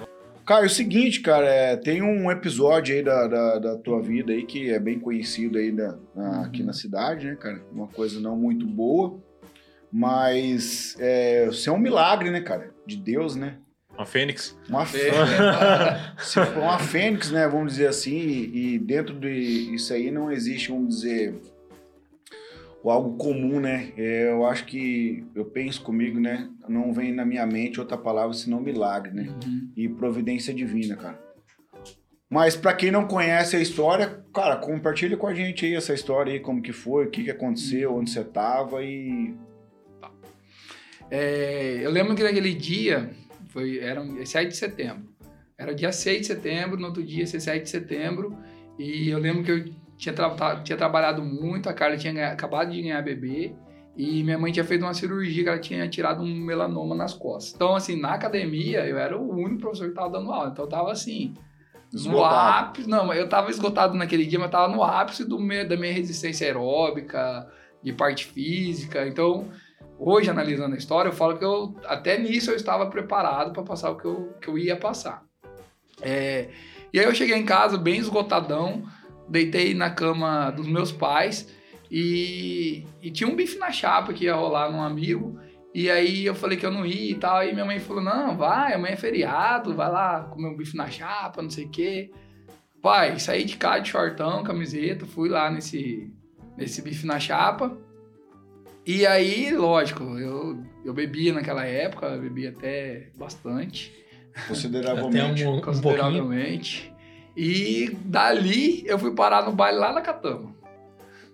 Caio, é o seguinte, cara, é, tem um episódio aí da, da, da tua vida aí que é bem conhecido aí da- na- aqui na cidade, né, cara? Uma coisa não muito boa, mas é, você é um milagre, né, cara? De Deus, né? Uma fênix. Uma fênix. Se for uma fênix, né, vamos dizer assim, e, e dentro de isso aí não existe, vamos dizer, algo comum, né? É, eu acho que eu penso comigo, né? Não vem na minha mente outra palavra senão milagre, né? Uhum. E providência divina, cara. Mas pra quem não conhece a história, cara, compartilha com a gente aí essa história aí, como que foi, o que que aconteceu, onde você tava e É, eu lembro que naquele dia, foi, era um- 7 de setembro. Era dia 6 de setembro, no outro dia, 7 de setembro. E eu lembro que eu tinha, tra- tinha trabalhado muito, a Carla tinha acabado de ganhar bebê. E minha mãe tinha feito uma cirurgia que ela tinha tirado um melanoma nas costas. Então, assim, na academia, eu era o único professor que tava dando aula. Então, eu tava assim, no esgotado. ápice. Não, eu tava esgotado naquele dia, mas tava no ápice do meu, da minha resistência aeróbica, de parte física. Então, hoje, analisando a história, eu falo que eu, até nisso eu estava preparado para passar o que eu, que eu ia passar. É, e aí eu cheguei em casa bem esgotadão, deitei na cama dos meus pais e, e tinha um bife na chapa que ia rolar num amigo. E aí eu falei que eu não ia e tal. Aí minha mãe falou: Não, vai, amanhã é feriado, vai lá comer um bife na chapa, não sei o quê. Pai, saí de casa de shortão, camiseta, fui lá nesse, nesse bife na chapa. E aí, lógico, eu, eu bebia naquela época, bebia até bastante consideravelmente. Até um, um pouquinho. consideravelmente. E dali eu fui parar no baile lá na Catama.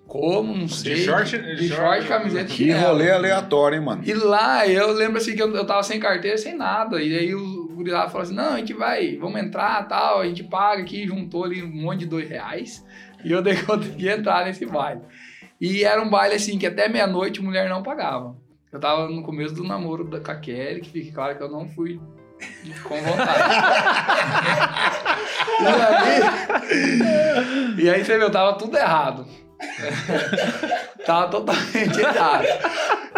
Como, não sei. short- de de short, short, camiseta e Que chinelo. rolê aleatório, hein, mano? E lá eu lembro assim que eu, eu tava sem carteira, sem nada. E aí o guri lá falou assim: não, a gente vai, vamos entrar tal, a gente paga aqui, juntou ali um monte de dois reais. E eu dei conta de entrar nesse baile. E era um baile assim que até meia-noite mulher não pagava. Eu tava no começo do namoro da, com a Kelly, que fique claro que eu não fui com vontade. e, aí, e aí você viu, tava tudo errado. tava totalmente errado.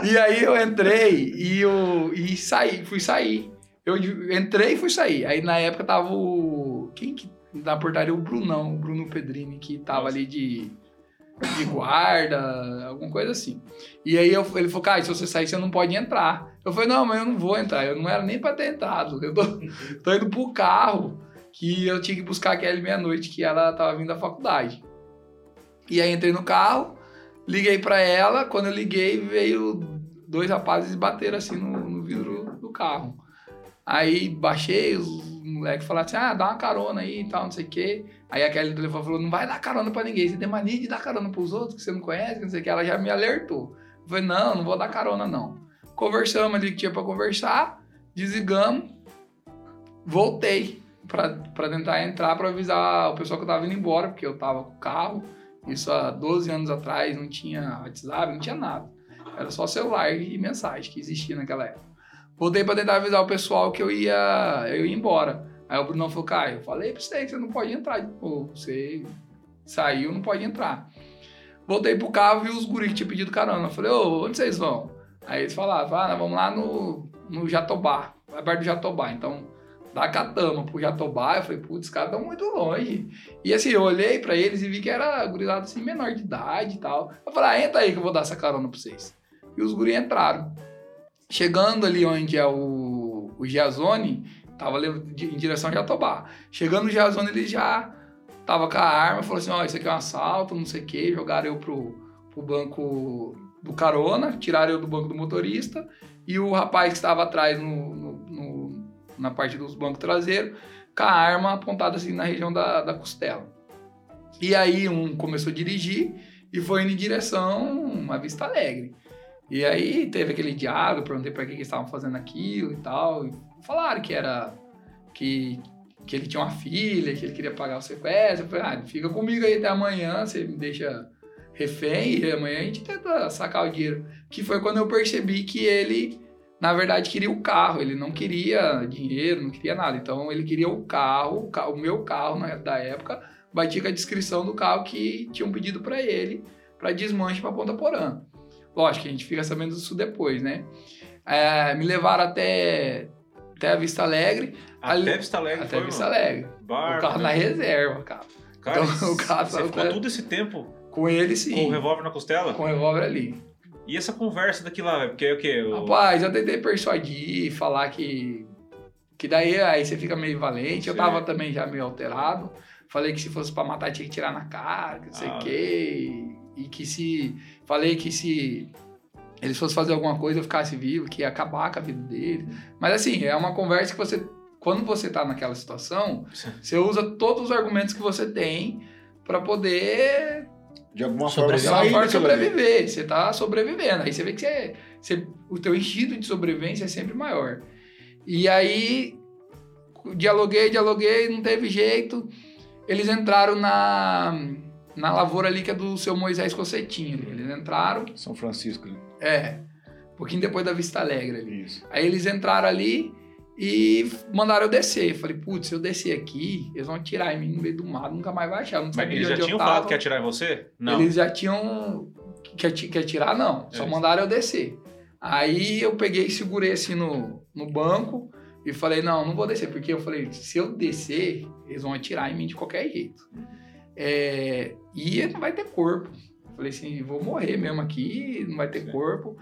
E aí eu entrei e, eu, e saí, fui sair. Eu entrei e fui sair. Aí na época tava o. Quem que. Na portaria, o Brunão, o Bruno Pedrini, que tava ali de, de guarda, alguma coisa assim. E aí eu, ele falou, cara, se você sair, você não pode entrar. Eu falei, não, mas eu não vou entrar. Eu não era nem pra ter entrado. Eu tô, tô indo pro carro que eu tinha que buscar a Kelly meia-noite, que ela tava vindo da faculdade. E aí entrei no carro, liguei pra ela. Quando eu liguei, veio dois rapazes e bateram assim no, no vidro do carro. Aí baixei, os moleques falaram assim: ah, dá uma carona aí e tal, não sei o quê. Aí a Kelly do telefone falou: não vai dar carona pra ninguém, você tem mania de dar carona pros outros que você não conhece, que não sei o que. Ela já me alertou. Eu falei: não, não vou dar carona não. Conversamos ali que tinha pra conversar, desligamos, voltei pra tentar entrar pra avisar o pessoal que eu tava indo embora, porque eu tava com o carro. Isso há 12 anos atrás, não tinha WhatsApp, não tinha nada. Era só celular e mensagem que existia naquela época. Voltei pra tentar avisar o pessoal que eu ia, eu ia embora. Aí o Brunão falou, Caio, eu falei pra você que você não pode entrar novo. Você saiu, não pode entrar. Voltei pro carro, vi os guris que tinham pedido carona. Eu falei, ô, onde vocês vão? Aí eles falaram, ah, vamos lá no, no Jatobá, aberto do Jatobá. Então, da Catama pro Jatobá, eu falei, putz, os caras estão muito longe. E assim, eu olhei pra eles e vi que era gurizada assim, menor de idade e tal. Eu falei, ah, entra aí que eu vou dar essa carona pra vocês. E os guris entraram. Chegando ali onde é o, o Giazone, tava em direção a Jatobá. Chegando no Giazone, ele já tava com a arma, falou assim, ó, isso aqui é um assalto, não sei o quê. Jogaram eu pro, pro banco do carona, tiraram eu do banco do motorista e o rapaz que estava atrás no, no- no- na parte dos bancos traseiros com a arma apontada assim na região da, da costela. E aí um começou a dirigir e foi indo em direção a Vista Alegre. E aí teve aquele diálogo, perguntei para que eles estavam fazendo aquilo e tal. E falaram que era que, que ele tinha uma filha, que ele queria pagar o sequestro. Eu falei, ah, fica comigo aí até amanhã, você me deixa refém e amanhã a gente tenta sacar o dinheiro. Que foi quando eu percebi que ele, na verdade, queria o carro. Ele não queria dinheiro, não queria nada. Então ele queria o carro, o, ca- o meu carro na, da época, batia com a descrição do carro que tinham pedido para ele, para desmanche para Ponta Porã. Lógico a gente fica sabendo disso depois, né? É, me levaram até, até a Vista Alegre, Até Vista Alegre até foi, a Vista. Alegre. O carro na né? reserva, cara. Cara, Então, o carro você ficou todo esse tempo Com ele, sim. com o revólver na costela? Com o revólver ali. E essa conversa daqui lá? Porque é o quê? O... Rapaz, eu tentei persuadir, falar que. Que daí aí você fica meio valente. Eu Sim. tava também já meio alterado. Falei que se fosse pra matar tinha que tirar na cara, que não sei o Ah. quê. E que se. Falei que se eles fossem fazer alguma coisa eu ficasse vivo, que ia acabar com a vida deles. Mas assim, é uma conversa que você. Quando você tá naquela situação, você usa todos os argumentos que você tem pra poder De alguma forma, Sobreviver. sair forma ali. sobreviver. Você tá sobrevivendo. Aí você vê que você, você- o teu instinto de sobrevivência é sempre maior. E aí, dialoguei, dialoguei, não teve jeito. Eles entraram na, na lavoura ali que é do seu Moisés Cocetinho. Eles entraram, São Francisco. né? é, um pouquinho depois da Vista Alegre ali. Isso. Aí eles entraram ali e mandaram eu descer. Falei, putz, se eu descer aqui, eles vão atirar em mim no meio do mato, nunca mais vai achar. Eu Não Mas eles já eu tinham falado que ia atirar em você? Não. Eles já tinham. Que, que atirar, não. Só É. mandaram eu descer. Aí eu peguei e segurei assim no, no banco e falei: não, não vou descer, porque eu falei: se eu descer, eles vão atirar em mim de qualquer jeito. É, e não vai ter corpo. Eu falei assim: vou morrer mesmo aqui, não vai ter Sim. corpo.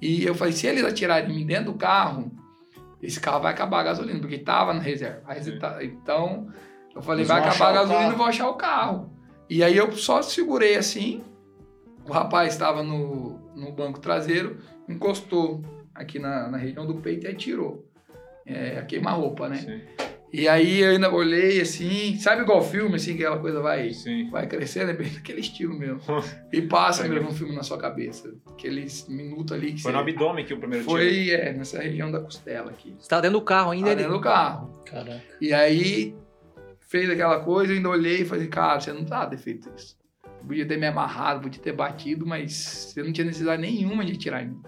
E eu falei: se eles atirarem em mim dentro do carro, esse carro vai acabar a gasolina, porque tava na reserva. Aí Sim. tá- então eu falei: Eles vai acabar a gasolina e vão achar o carro. E aí eu só segurei assim. O rapaz estava no, no banco traseiro, encostou aqui na, na região do peito e atirou. É, a queima-roupa, né? Sim, E aí eu ainda olhei assim, sabe igual filme, assim, que aquela coisa vai, sim. vai crescendo, é bem daquele estilo mesmo. E passa É mesmo mesmo. um filme na sua cabeça. Aqueles minutos ali que Foi no você... abdômen que o primeiro tiro. Foi, é, nessa região da costela aqui. Você tava dentro do carro ainda. Tá ele- dentro do carro. Caraca. E aí fez aquela coisa, eu ainda olhei e falei, cara, você não tá ter feito isso. Podia ter me amarrado, podia ter batido, mas você não tinha necessidade nenhuma de tirar em mim.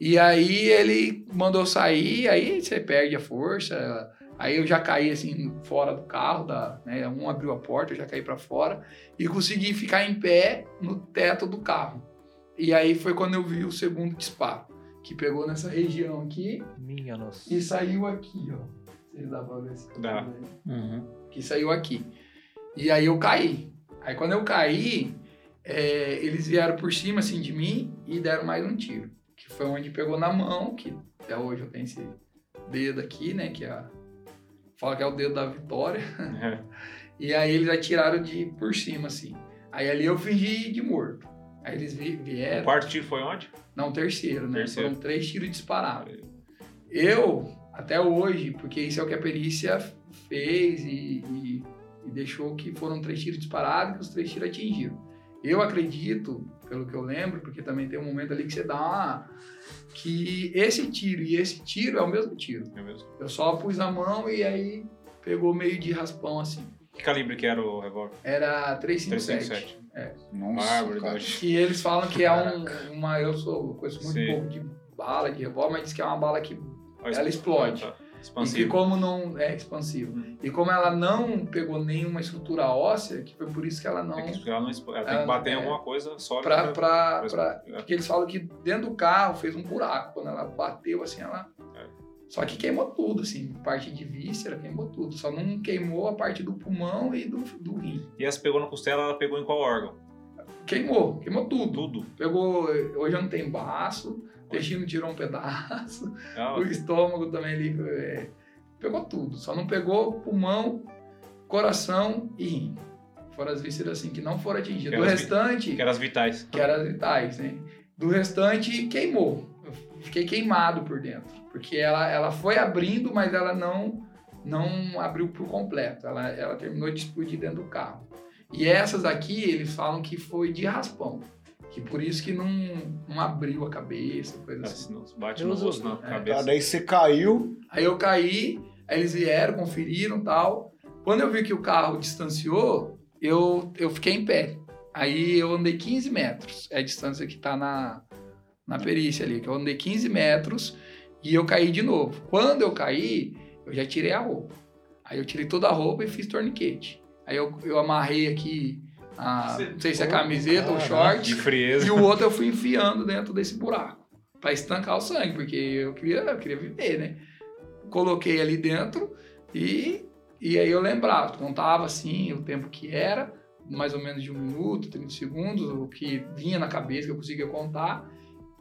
E aí ele mandou sair, aí você perde a força. Aí eu já caí assim fora do carro, da, né? um abriu a porta, eu já caí para fora e consegui ficar em pé no teto do carro. E aí foi quando eu vi o segundo disparo, que pegou nessa região aqui Minha nossa. e saiu aqui, ó. Vocês dá pra ver se Dá. Uhum. que saiu aqui. E aí eu caí. Aí quando eu caí, é, eles vieram por cima assim de mim e deram mais um tiro. Que foi onde pegou na mão, que até hoje eu tenho esse dedo aqui, né? Que é a, fala que é o dedo da vitória. É. E aí eles atiraram de por cima, assim. Aí ali eu fingi de morto. Aí eles vi- O vieram. quarto tiro foi onde? Não, terceiro, né? Terceiro. Foram três tiros disparados. Eu, até hoje, porque isso é o que a perícia fez e, e- e deixou que foram três tiros disparados e que os três tiros atingiram. Eu acredito, pelo que eu lembro, porque também tem um momento ali que você dá uma... que esse tiro e esse tiro é o mesmo tiro. É mesmo. Eu só pus a mão e aí pegou meio de raspão assim. Que calibre que era o revólver? Era 357. 357. Nossa, Bárbaro, cara. Que eles falam que é um, uma. Eu sou, conheço muito Sim. pouco de bala, de revólver, mas diz que é uma bala que Olha, Ela explode. Ah, tá. E que Expansivo. como não é expansivo. Hum. E como ela não pegou nenhuma estrutura óssea, que foi por isso que ela não. É que ela, não expo- ela tem Ela- que bater em é. alguma coisa sólida. Pra, pra, é. porque eles falam que dentro do carro fez um buraco. Quando ela bateu assim, ela. É. Só que queimou tudo, assim. Parte de víscera, queimou tudo. Só não queimou a parte do pulmão e do, do rim. E essa pegou na costela, ela pegou em qual órgão? Queimou, queimou tudo. Tudo. Pegou. Hoje eu não tenho baço, intestino tirou um pedaço. Ah, o estômago também ali. é, pegou tudo. Só não pegou pulmão, coração e rim. Foram as vísceras assim que não foram atingidas. Que O elas vi- restante, que eram as vitais. que eram as vitais, né? Do restante, queimou. Eu fiquei queimado por dentro. Porque ela, ela foi abrindo, mas ela não, não abriu por completo. Ela, ela terminou de explodir dentro do carro. E essas aqui, eles falam que foi de raspão. Que por isso que não, não abriu a cabeça, coisa assim. Não bate no rosto, na Tá, cabeça. daí você caiu. Aí eu caí, aí eles vieram, conferiram tal. Quando eu vi que o carro distanciou, eu, eu fiquei em pé. Aí eu andei 15 metros. É a distância que tá na, na perícia ali. Que eu andei 15 metros e eu caí de novo. Quando eu caí, eu já tirei a roupa. Aí eu tirei toda a roupa e fiz torniquete. Aí eu, eu amarrei aqui, a, não sei se é camiseta ou De short. frieza. E o outro eu fui enfiando dentro desse buraco. Pra estancar o sangue, porque eu queria, eu queria viver, né? Coloquei ali dentro e, e aí eu lembrava, contava assim o tempo que era, mais ou menos de um minuto, 30 segundos, o que vinha na cabeça que eu conseguia contar,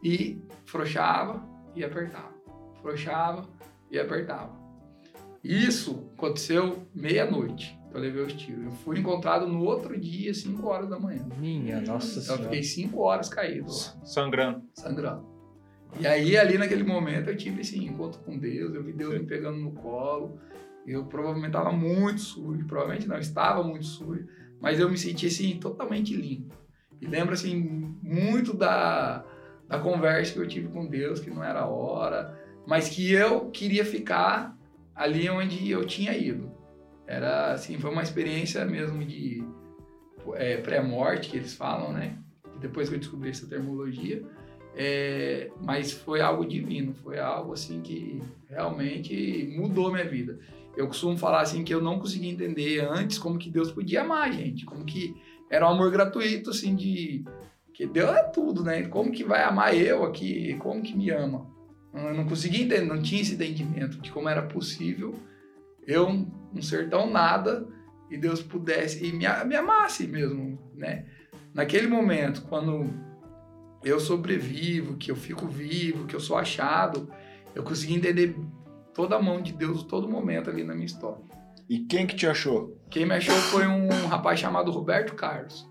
e frouxava e apertava. Frouxava e apertava. Isso aconteceu meia-noite. Eu levei os tiros. Eu fui encontrado no outro dia, 5 horas da manhã. Minha nossa Então eu senhora. fiquei 5 horas caído lá Sangrando. sangrando. E aí, ali naquele momento, eu tive esse encontro com Deus, eu vi Deus me pegando no colo. Eu provavelmente estava muito sujo, provavelmente não, estava muito sujo, mas eu me senti assim, totalmente limpo. E lembro assim, muito da, da conversa que eu tive com Deus, que não era a hora, mas que eu queria ficar ali onde eu tinha ido. Era assim, foi uma experiência mesmo de é, pré-morte, que eles falam, né? Depois que eu descobri essa terminologia. É, mas foi algo divino, foi algo assim que realmente mudou minha vida. Eu costumo falar assim que eu não conseguia entender antes como que Deus podia amar a gente, como que era um amor gratuito assim de que Deus é tudo, né? Como que vai amar eu aqui? Como que me ama? Eu não conseguia entender, não tinha esse entendimento de como era possível eu um ser tão nada e Deus pudesse e me, me amasse mesmo, né? Naquele momento, quando eu sobrevivo, que eu fico vivo, que eu sou achado, eu consegui entender toda a mão de Deus todo momento ali na minha história. E quem que te achou? Quem me achou foi um rapaz chamado Roberto Carlos,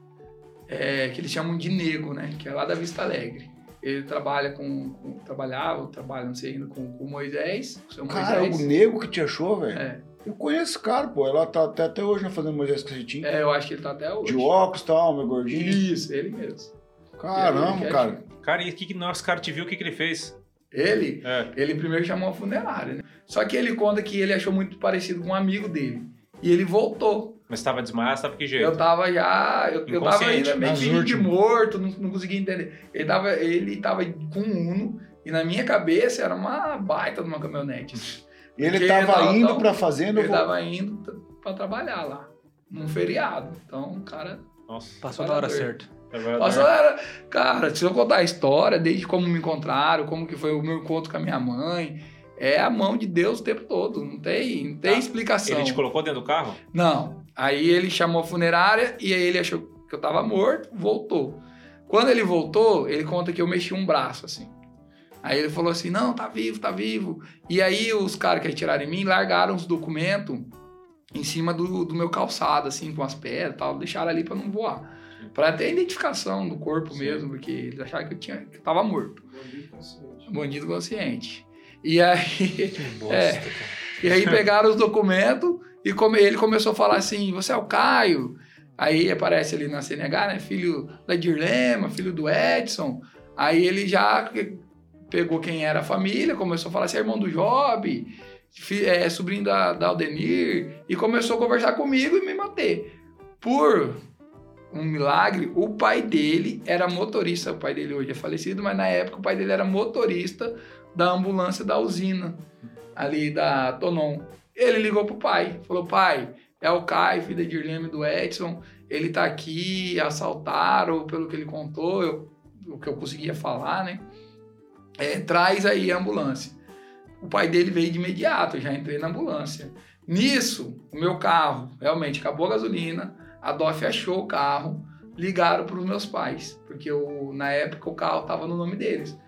é, que eles chamam de Nego, né? Que é lá da Vista Alegre. Ele trabalha com, com trabalhava, trabalha, não sei ainda, com, com Moisés, o seu Cara, Moisés. o nego que te achou, velho. É, Eu conheço esse cara, pô. Ela tá até, até hoje né, fazendo Moisés Cacetinho. é, eu acho que ele tá até hoje. De óculos e tal, meu gordinho. Isso, ele mesmo. Caramba, Ele- cara. Cara, e o que, que nosso cara te viu? O que, que ele fez? Ele, É. ele primeiro chamou a funerária, né? Só que ele conta que ele achou muito parecido com um amigo dele. E ele voltou. Mas estava desmaiado, estava que jeito? Eu tava já. Eu, eu tava ainda meio nas que de morto, não, não conseguia entender. Ele tava, ele tava com um Uno e na minha cabeça era uma baita de uma caminhonete. E ele Porque tava tava indo pra fazenda. Ele eu vou- tava indo pra trabalhar lá, num feriado. Então, o cara. Nossa. Passou na hora certa. Passou, era, cara, se eu contar a história, desde como me encontraram, como que foi o meu encontro com a minha mãe, é a mão de Deus o tempo todo. Não tem, não tem Tá. explicação. Ele te colocou dentro do carro? Não. Aí ele chamou a funerária e aí ele achou que eu tava morto, voltou. Quando ele voltou, ele conta que eu mexi um braço, assim. Aí ele falou assim: não, tá vivo, tá vivo. E aí os caras que atiraram em mim largaram os documentos em cima do, do meu calçado, assim, com as pedras e tal, deixaram ali pra não voar. Pra ter a identificação do corpo Sim. mesmo, porque eles acharam que eu, tinha, que eu tava morto. Bandido consciente. E aí. É. E aí pegaram os documentos e come- ele começou a falar assim: você é o Caio. Aí aparece ali na CNH, né? Filho da Dirlema, filho do Edson. Aí ele já pegou quem era a família, começou a falar assim: é irmão do Job, é, sobrinho da, da Aldenir, e começou a conversar comigo e me manter. Por um milagre, o pai dele era motorista. O pai dele hoje é falecido, mas na época o pai dele era motorista da ambulância da usina ali da Tonon. Ele ligou pro pai, falou: pai, é o Caio, filho da Dirleme e do Edson, ele tá aqui, assaltaram, pelo que ele contou, eu- o que eu conseguia falar, né? É, traz aí a ambulância. O pai dele veio de imediato, eu já entrei na ambulância. Nisso, o meu carro, realmente, acabou a gasolina, a DOF achou o carro, ligaram para os meus pais, porque eu, na época o carro estava no nome deles.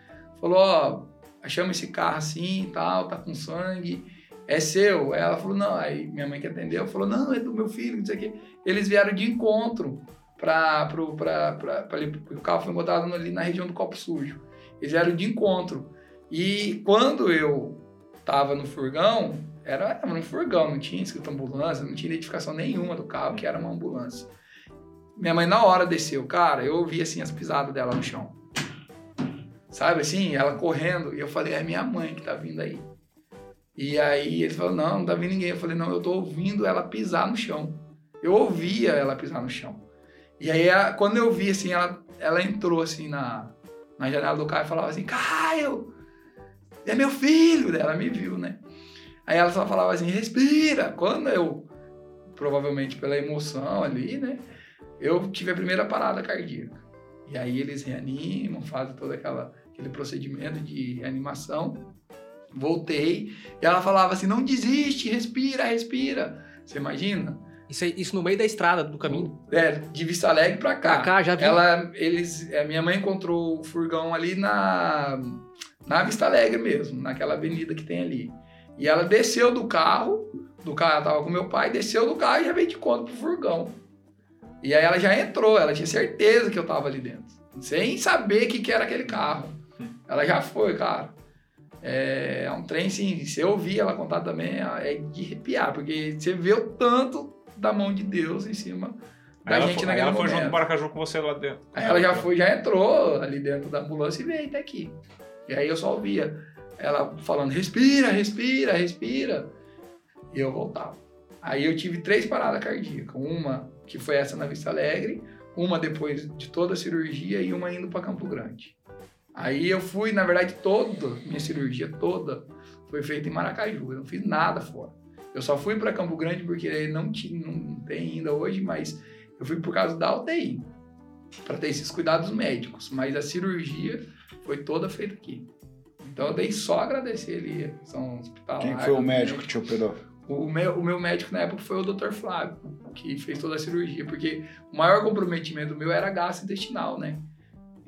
Falou, ó, achamos esse carro assim e tal, tá com sangue, é seu? Ela falou, não. Aí minha mãe que atendeu falou, não, é do meu filho, não sei o quê. Eles vieram de encontro para o carro foi encontrado ali na região do Copo Sujo. Eles eram de encontro. E quando eu tava no furgão, era, era um furgão, não tinha escrito ambulância, não tinha identificação nenhuma do carro, que era uma ambulância. Minha mãe na hora desceu, cara, eu ouvi assim as pisadas dela no chão. Sabe assim, ela correndo, e eu falei, é minha mãe que tá vindo aí. E aí ele falou, não, não tá vindo ninguém. Eu falei, não, eu tô ouvindo ela pisar no chão. Eu ouvia ela pisar no chão. E aí, quando eu vi, assim, ela, ela entrou, assim, na, na janela do carro e falava assim, Caio, é meu filho! Ela me viu, né? Aí ela só falava assim, respira! Quando eu, provavelmente pela emoção ali, né? Eu tive a primeira parada cardíaca. E aí eles reanimam, fazem todo aquela, aquele procedimento de reanimação. Voltei e ela falava assim: não desiste, respira, respira. Você imagina? Isso, isso no meio da estrada, do caminho? É, de Vista Alegre pra cá. Pra cá, já vi. Ela, eles, a minha mãe encontrou o furgão ali na, na Vista Alegre mesmo, naquela avenida que tem ali. E ela desceu do carro, do carro, ela tava com meu pai, desceu do carro e já veio de conta pro furgão. E aí ela já entrou, ela tinha certeza que eu tava ali dentro. Sem saber o que, que era aquele carro. Ela já foi, cara. É, é um trem, sim. Se eu ouvir ela contar também, é de arrepiar, porque você vê o tanto da mão de Deus em cima da gente foi, naquele ela foi momento. junto no Maracaju com você lá dentro. Aí ela já foi, já entrou ali dentro da ambulância e veio até aqui. E aí eu só ouvia ela falando, respira, respira, respira. E eu voltava. Aí eu tive três paradas cardíacas. Uma que foi essa na Vista Alegre, uma depois de toda a cirurgia e uma indo para Campo Grande. Aí eu fui, na verdade, toda, minha cirurgia toda foi feita em Maracaju. Eu não fiz nada fora. Eu só fui para Campo Grande porque não, tinha, não tem ainda hoje, mas eu fui por causa da UTI, para ter esses cuidados médicos. Mas a cirurgia foi toda feita aqui. Então eu dei só agradecer ali, são hospitalar. Quem foi o médico que te operou? O meu, o meu médico na época foi o Dr. Flávio, que fez toda a cirurgia, porque o maior comprometimento meu era gastrointestinal, né?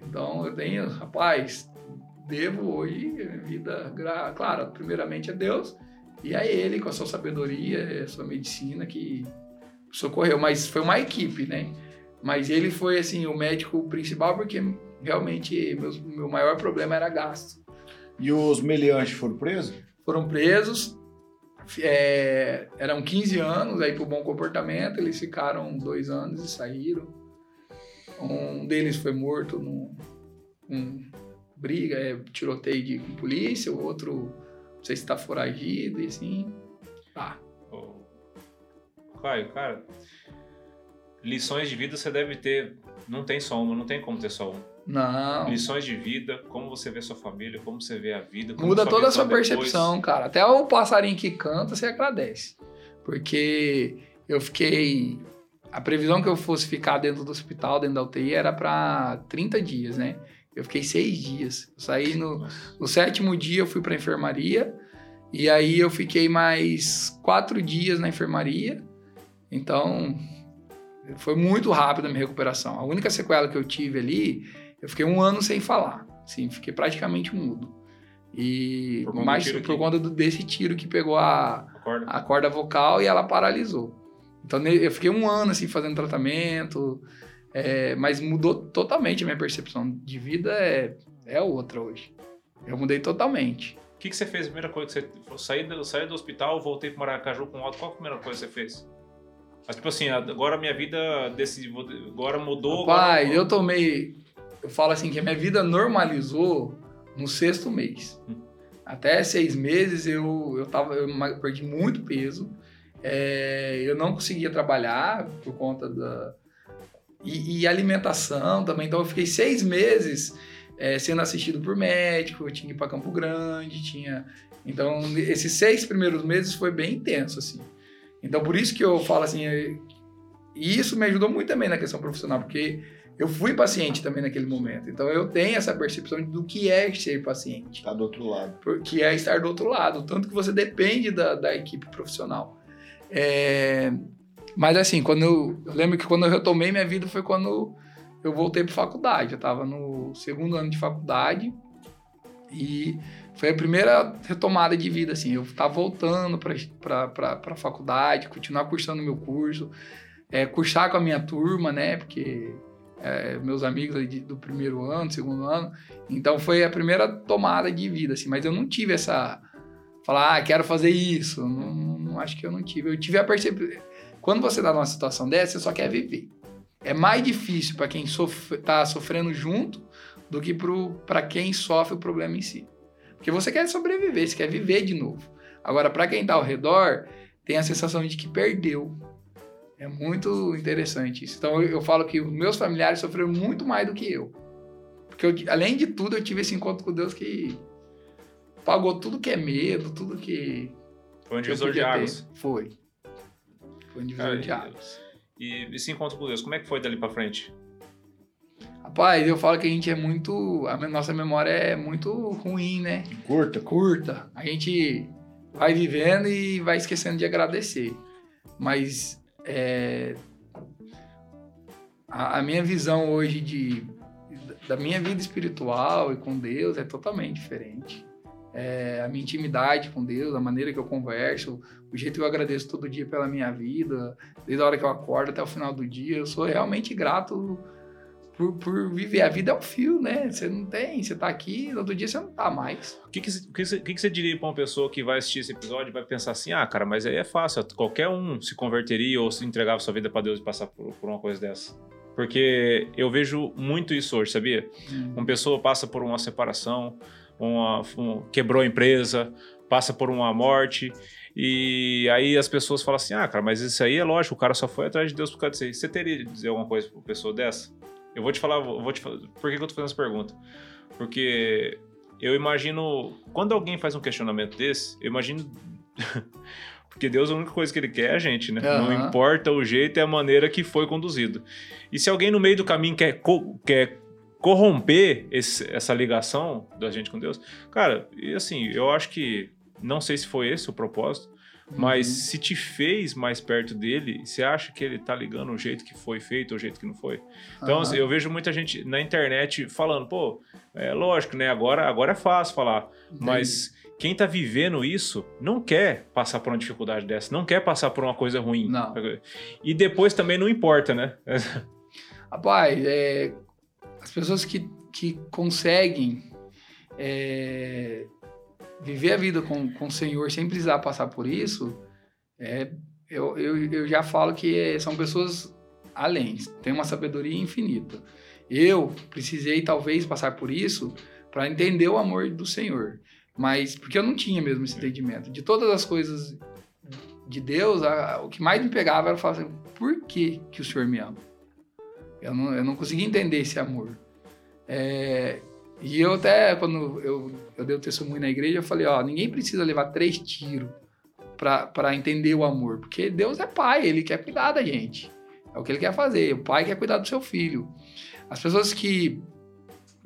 Então eu tenho, rapaz, devo hoje minha vida, claro, primeiramente a Deus e a ele com a sua sabedoria, a sua medicina que socorreu, mas foi uma equipe, né? Mas ele foi assim o médico principal porque realmente meus- meu maior problema era gasto. E os meliantes foram presos? Foram presos, é, eram 15 anos aí por bom comportamento, eles ficaram dois anos e saíram. Um deles foi morto num, num briga, é, tiroteio de com polícia, o outro se está foragido e assim. Tá. Caio, cara, lições de vida você deve ter. Não tem só uma, não tem como ter só uma. Não. Lições de vida, como você vê sua família, como você vê a vida. Muda toda a sua depois. percepção, cara. Até o passarinho que canta, você agradece. Porque eu fiquei. A previsão que eu fosse ficar dentro do hospital, dentro da UTI, era para 30 dias, né? Eu fiquei seis dias. Eu saí no, no sétimo dia, eu fui para enfermaria. E aí eu fiquei mais quatro dias na enfermaria. Então, foi muito rápido a minha recuperação. A única sequela que eu tive ali, eu fiquei um ano sem falar. Sim, fiquei praticamente mudo. E Por mais por que- conta do- desse tiro que pegou a, Acorda. a corda vocal e ela paralisou. Então eu fiquei um ano assim fazendo tratamento, é, mas mudou totalmente a minha percepção de vida é, é outra hoje. Eu mudei totalmente. O que, que você fez? A primeira coisa que você. Saí do, saí do hospital, voltei pro Maracaju com auto. Qual a primeira coisa que você fez? Mas, tipo assim, agora a minha vida desse, agora mudou. Pai, agora... eu tomei. Eu falo assim que a minha vida normalizou no sexto mês. Hum. Até seis meses eu, eu, tava, eu perdi muito peso. É, eu não conseguia trabalhar por conta da. E, e alimentação também. Então eu fiquei seis meses é, sendo assistido por médico, eu tinha que ir para Campo Grande, tinha. Então, esses seis primeiros meses foi bem intenso, assim. Então, por isso que eu falo assim, é, e isso me ajudou muito também na questão profissional, porque eu fui paciente também naquele momento. Então, eu tenho essa percepção do que é ser paciente, Tá do outro lado. que é estar do outro lado, tanto que você depende da, da equipe profissional. É, mas assim, quando eu, eu lembro que quando eu retomei minha vida foi quando eu voltei para faculdade. Eu estava no segundo ano de faculdade e foi a primeira retomada de vida, assim. Eu estava voltando para a faculdade, continuar cursando meu curso. é, cursar com a minha turma, né? Porque é, meus amigos de- do primeiro ano, segundo ano. Então foi a primeira tomada de vida, assim. Mas eu não tive essa. Falar, ah, quero fazer isso. Não- não acho que eu não tive. Eu tive a percepção. Quando você tá numa situação dessa, você só quer viver. É mais difícil para quem sofre, tá sofrendo junto do que para quem sofre o problema em si. Porque você quer sobreviver, você quer viver de novo. Agora, para quem tá ao redor, tem a sensação de que perdeu. É muito interessante isso. Então, eu, eu falo que os meus familiares sofreram muito mais do que eu. Porque, eu, além de tudo, eu tive esse encontro com Deus que pagou tudo que é medo, tudo que. Foi um divisor de águas. Foi. Foi um divisor Cara, de e- águas. E esse encontro com Deus, como é que foi dali pra frente? Rapaz, eu falo que a gente é muito. A nossa memória é muito ruim, né? Curta. curta. A gente vai vivendo e vai esquecendo de agradecer. Mas é, a, a minha visão hoje de, da minha vida espiritual e com Deus é totalmente diferente. É, a minha intimidade com Deus, a maneira que eu converso, o jeito que eu agradeço todo dia pela minha vida, desde a hora que eu acordo até o final do dia, eu sou realmente grato por, por viver. A vida é um fio, né? Você não tem, você tá aqui, no outro dia você não tá mais. O que, que, que, que que você diria pra uma pessoa que vai assistir esse episódio e vai pensar assim: ah, cara, mas aí é fácil, qualquer um se converteria ou se entregava sua vida pra Deus e passar por, por uma coisa dessa? Porque eu vejo muito isso hoje, sabia? Uma pessoa passa por uma separação, uma, um- quebrou a empresa, passa por uma morte, e aí as pessoas falam assim: ah, cara, mas isso aí é lógico, o cara só foi atrás de Deus por causa disso aí. Você teria de dizer alguma coisa pra uma pessoa dessa? Eu vou te falar, vou te falar. Por que, que eu tô fazendo essa pergunta? Porque eu imagino. Quando alguém faz um questionamento desse, eu imagino. Porque Deus, a única coisa que ele quer é a gente, né? Não Aham. importa o jeito e a maneira que foi conduzido. E se alguém no meio do caminho quer, quer corromper esse- essa ligação da gente com Deus, cara, e assim, eu acho que. Não sei se foi esse o propósito, mas se te fez mais perto dele, você acha que ele tá ligando o jeito que foi feito ou o jeito que não foi? Então, assim, eu vejo muita gente na internet falando, pô, é lógico, né? Agora, agora é fácil falar. Mas quem tá vivendo isso não quer passar por uma dificuldade dessa, não quer passar por uma coisa ruim. Não. E depois também não importa, né? Rapaz, é, as pessoas que, que conseguem é, viver a vida com, com o Senhor sem precisar passar por isso, é, eu, eu, eu já falo que é, são pessoas além, têm uma sabedoria infinita. Eu precisei talvez passar por isso para entender o amor do Senhor, mas porque eu não tinha mesmo esse entendimento. De todas as coisas de Deus, a- o que mais me pegava era falar assim, por que, que o Senhor me ama? Eu não, eu não conseguia entender esse amor. É, e eu até, quando eu, eu dei o testemunho na igreja, eu falei, ó, ninguém precisa levar três tiros para entender o amor, porque Deus é pai, ele quer cuidar da gente. É o que ele quer fazer, o pai quer cuidar do seu filho. As pessoas que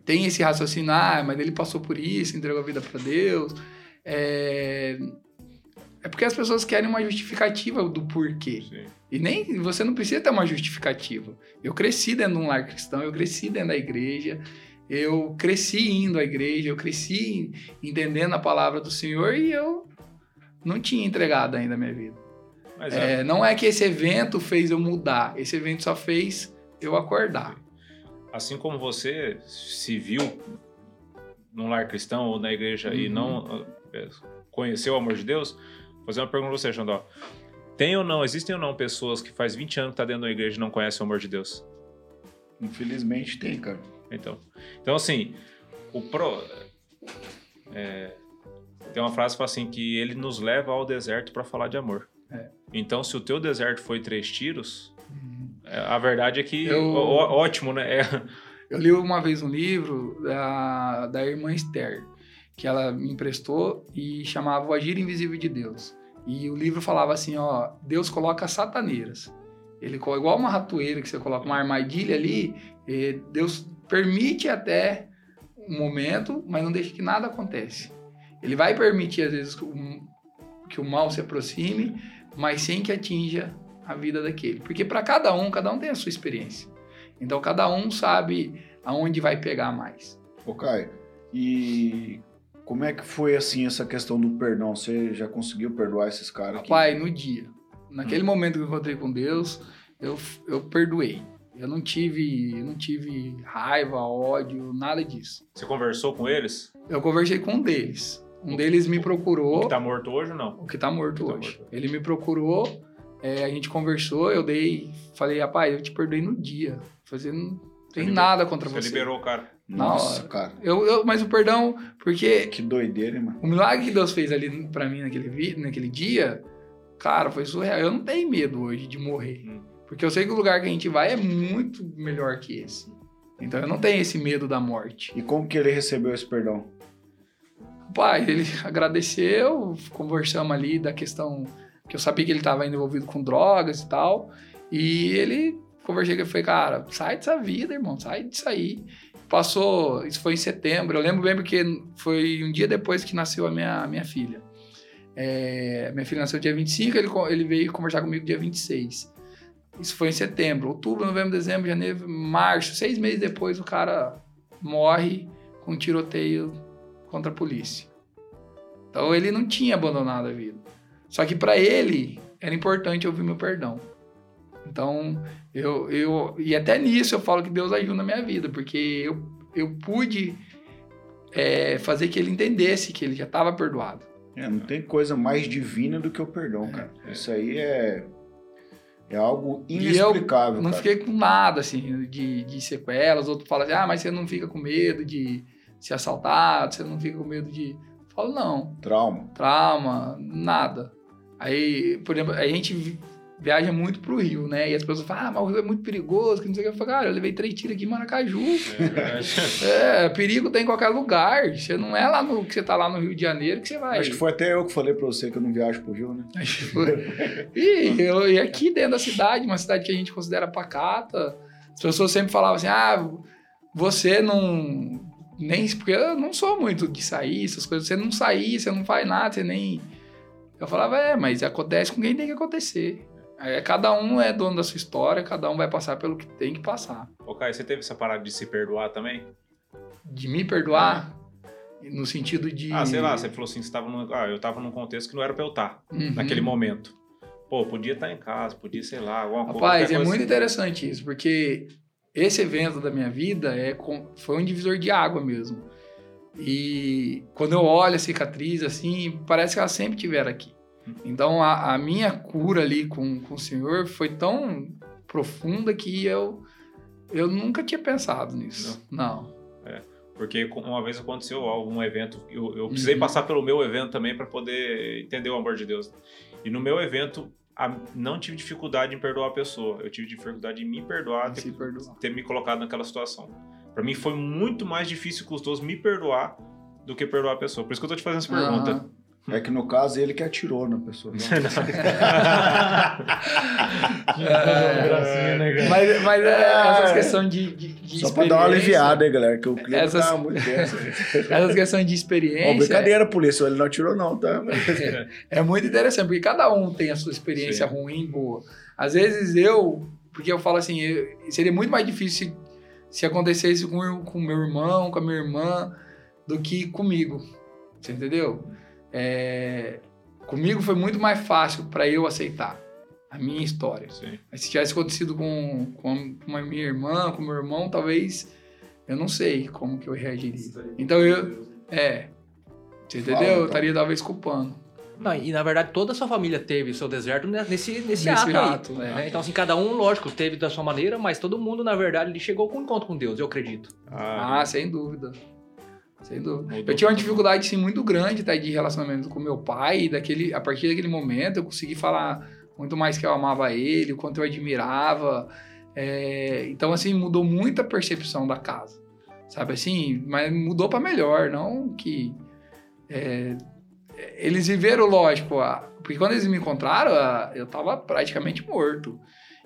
têm esse raciocínio, ah, mas ele passou por isso, entregou a vida para Deus, é... é porque as pessoas querem uma justificativa do porquê. Sim. E nem você não precisa ter uma justificativa. Eu cresci dentro de um lar cristão, eu cresci dentro da igreja, eu cresci indo à igreja, eu cresci entendendo a palavra do Senhor e eu não tinha entregado ainda a minha vida. Mas é, É, não é que esse evento fez eu mudar, esse evento só fez eu acordar. assim como você se viu num lar cristão ou na igreja e Uhum. não é, conheceu o amor de Deus, fazer uma pergunta pra você, Xandó. Tem ou não, existem ou não pessoas que faz 20 anos que tá dentro da igreja e não conhecem o amor de Deus? Infelizmente tem, cara. Então, então assim, o pro é, tem uma frase que fala assim que ele nos leva ao deserto para falar de amor. É. Então, se o teu deserto foi três tiros, é, a verdade é que Eu- ó- ótimo, né? É, Eu li uma vez um livro da, da irmã Esther, que ela me emprestou e chamava O Agir Invisível de Deus. E o livro falava assim, ó, Deus coloca sataneiras. Ele igual uma ratoeira que você coloca uma armadilha ali, Deus permite até um momento, mas não deixa que nada acontece. Ele vai permitir às vezes que o mal se aproxime, mas sem que atinja a vida daquele. Porque para cada um, cada um tem a sua experiência. Então cada um sabe aonde vai pegar mais. Ô, Caio, e como é que foi, assim, essa questão do perdão? Você já conseguiu perdoar esses caras aqui? Pai, no dia, naquele momento que eu encontrei com Deus, eu, eu perdoei. Eu não tive, eu não tive raiva, ódio, nada disso. Você conversou com eles? Eu conversei com um deles. Um deles me procurou. O que tá morto hoje ou não? O que tá morto que tá hoje. morto. Ele me procurou, é, a gente conversou, eu dei, falei, rapaz, eu te perdoei no dia. Você não tem liber- nada contra Você você. liberou o cara. Nossa, Não, cara. Eu, eu, mas o perdão, porque Que doideira, hein, mano. o milagre que Deus fez ali pra mim naquele, naquele dia, cara, foi surreal. Eu não tenho medo hoje de morrer. Hum. Porque eu sei que o lugar que a gente vai é muito melhor que esse. Então eu não tenho esse medo da morte. E como que ele recebeu esse perdão? Pai, ele agradeceu, conversamos ali da questão que eu sabia que ele estava envolvido com drogas e tal. E ele conversei com ele, falei, cara, sai dessa vida, irmão, sai disso aí. Passou, isso foi em setembro, eu lembro bem porque foi um dia depois que nasceu a minha, minha filha. É, minha filha nasceu dia 25, ele, ele veio conversar comigo dia 26. Isso foi em setembro, outubro, novembro, dezembro, janeiro, março. Seis meses depois o cara morre com um tiroteio contra a polícia. Então ele não tinha abandonado a vida. Só que para ele era importante ouvir meu perdão. Então eu, eu e até nisso eu falo que Deus ajuda na minha vida, porque eu, eu pude é, fazer que ele entendesse que ele já estava perdoado. É, não tem coisa mais divina do que o perdão, cara. é. Isso aí é. É algo E eu inexplicável. não cara. fiquei com nada assim de, de sequelas. Outros falam assim: ah, mas você não fica com medo de ser assaltado, você não fica com medo de. Eu falo, não. Trauma. trauma, nada. Aí, por exemplo, a gente viaja muito pro Rio, né? E as pessoas falam, ah, mas o Rio é muito perigoso, que não sei o que. Eu falo, cara, eu levei três tiros aqui em Maracaju. É. É, perigo tem em qualquer lugar. Você não é lá no que você tá lá no Rio de Janeiro que você vai. Acho que foi até eu que falei pra você que eu não viajo pro Rio, né? e, eu, e aqui dentro da cidade, uma cidade que a gente considera pacata, as pessoas sempre falavam assim: ah, você não. Nem, porque eu não sou muito de sair, essas coisas. Você não sair, você não faz nada, você nem. Eu falava, é, mas acontece com quem tem que acontecer. Aí, cada um é dono da sua história, cada um vai passar pelo que tem que passar. Ô, Caio, você teve essa parada de se perdoar também? De me perdoar, no sentido de. Ah, sei lá, você falou assim, você tava num, ah, eu tava num contexto que não era pra eu estar, Uhum. naquele momento. Pô, podia estar em casa, podia, sei lá, alguma coisa. Rapaz, é coisa muito assim. interessante isso, porque esse evento da minha vida é foi um divisor de água mesmo. E quando eu olho a cicatriz, assim, parece que ela sempre estiver aqui. Então a, a minha cura ali com, com o Senhor foi tão profunda que eu, eu nunca tinha pensado nisso. Não. Porque com- uma vez aconteceu algum evento, eu, eu precisei Uhum. passar pelo meu evento também para poder entender o amor de Deus. E no meu evento, a- não tive dificuldade em perdoar a pessoa, eu tive dificuldade em me perdoar, ter, perdoar. ter me colocado naquela situação. Para mim foi muito mais difícil e custoso me perdoar do que perdoar a pessoa. Por isso que eu tô te fazendo essa pergunta. É que no caso ele que atirou na pessoa. É, gracinha, né, cara? Mas, mas é, É. essas questões de, de, de Só pra dar uma aliviada aí, galera, que o clima Essas- tá muito tenso. Essas questões de Ó, experiência. brincadeira, polícia, ele não atirou não, tá? É muito interessante, porque cada um tem a sua experiência Sim. ruim, boa. Às vezes eu, porque eu falo assim, eu- seria muito mais difícil se, se acontecesse com o com o meu irmão, com a minha irmã, do que comigo. Você entendeu? É, comigo foi muito mais fácil para eu aceitar a minha história. Sim. Mas se tivesse acontecido com, com a minha irmã, com o meu irmão, talvez eu não sei como que eu reagiria. Então eu. É. Você entendeu? Fala, Eu então. estaria talvez culpando. Não, e na verdade toda a sua família teve o seu deserto ne- nesse, nesse, Nesse ato, ato, aí. né? né? Então, assim, cada um, lógico, teve da sua maneira, mas todo mundo, na verdade, ele chegou com um encontro com Deus, eu acredito. Ah, sem dúvida. Sem dúvida. Mudou Eu tinha uma dificuldade sim, muito grande tá, de relacionamento com meu pai. E daquele, a partir daquele momento eu consegui falar muito mais que eu amava ele, o quanto eu admirava. É, então, assim, mudou muito a percepção da casa. Sabe assim? Mas mudou para melhor, não que. é, eles viveram, lógico, a- porque quando eles me encontraram, a- eu tava praticamente morto.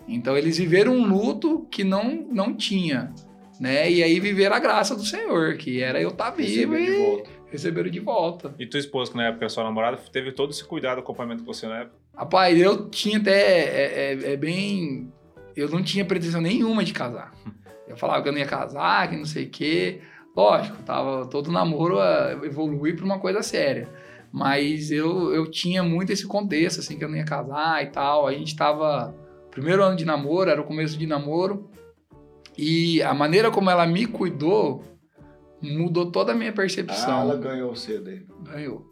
Então, eles viveram um luto que não, não tinha né? E aí viveram a graça do Senhor, que era eu estar vivo Receber de e volta. receberam de volta. E tua esposa, que na época era sua namorada, teve todo esse cuidado, acompanhamento com você na época? Rapaz, eu tinha até. É, é- é bem. Eu não tinha pretensão nenhuma de casar. Eu falava que eu não ia casar, que não sei o quê. Lógico, tava todo namoro a evoluir para uma coisa séria. Mas eu, eu tinha muito esse contexto, assim, que eu não ia casar e tal. A gente tava, primeiro ano de namoro, era o começo de namoro. E a maneira como ela me cuidou mudou toda a minha percepção. Ah, ela ganhou cedo aí. Ganhou.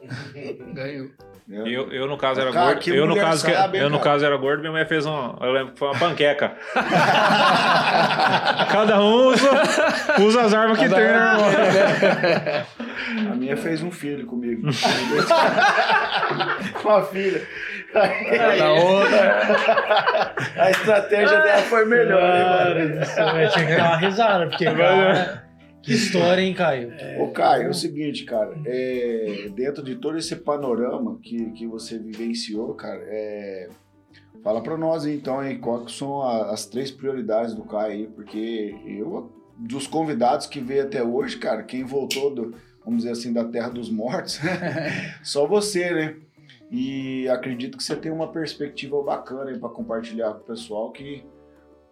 Ganhou. Eu, eu, no caso, era Cara, gordo. que Eu, no caso, que- sabe, eu, no caso, era gordo. Minha mãe fez um. Eu lembro que foi uma panqueca. Cada um usa, usa as armas que tem, né? A minha fez um filho comigo. Uma filha. Na outra. A estratégia dela foi melhor, Cara, tinha que dar uma risada, porque, cara, que história, hein, Caio? Ô, Caio, é o seguinte, cara. é, dentro de todo esse panorama que, que você vivenciou, cara, é, fala pra nós aí, então, aí, quais são as três prioridades do Caio aí, porque eu, dos convidados que veio até hoje, cara, quem voltou, do, vamos dizer assim, da terra dos mortos, só você, né? E acredito que você tem uma perspectiva bacana aí pra compartilhar com o pessoal que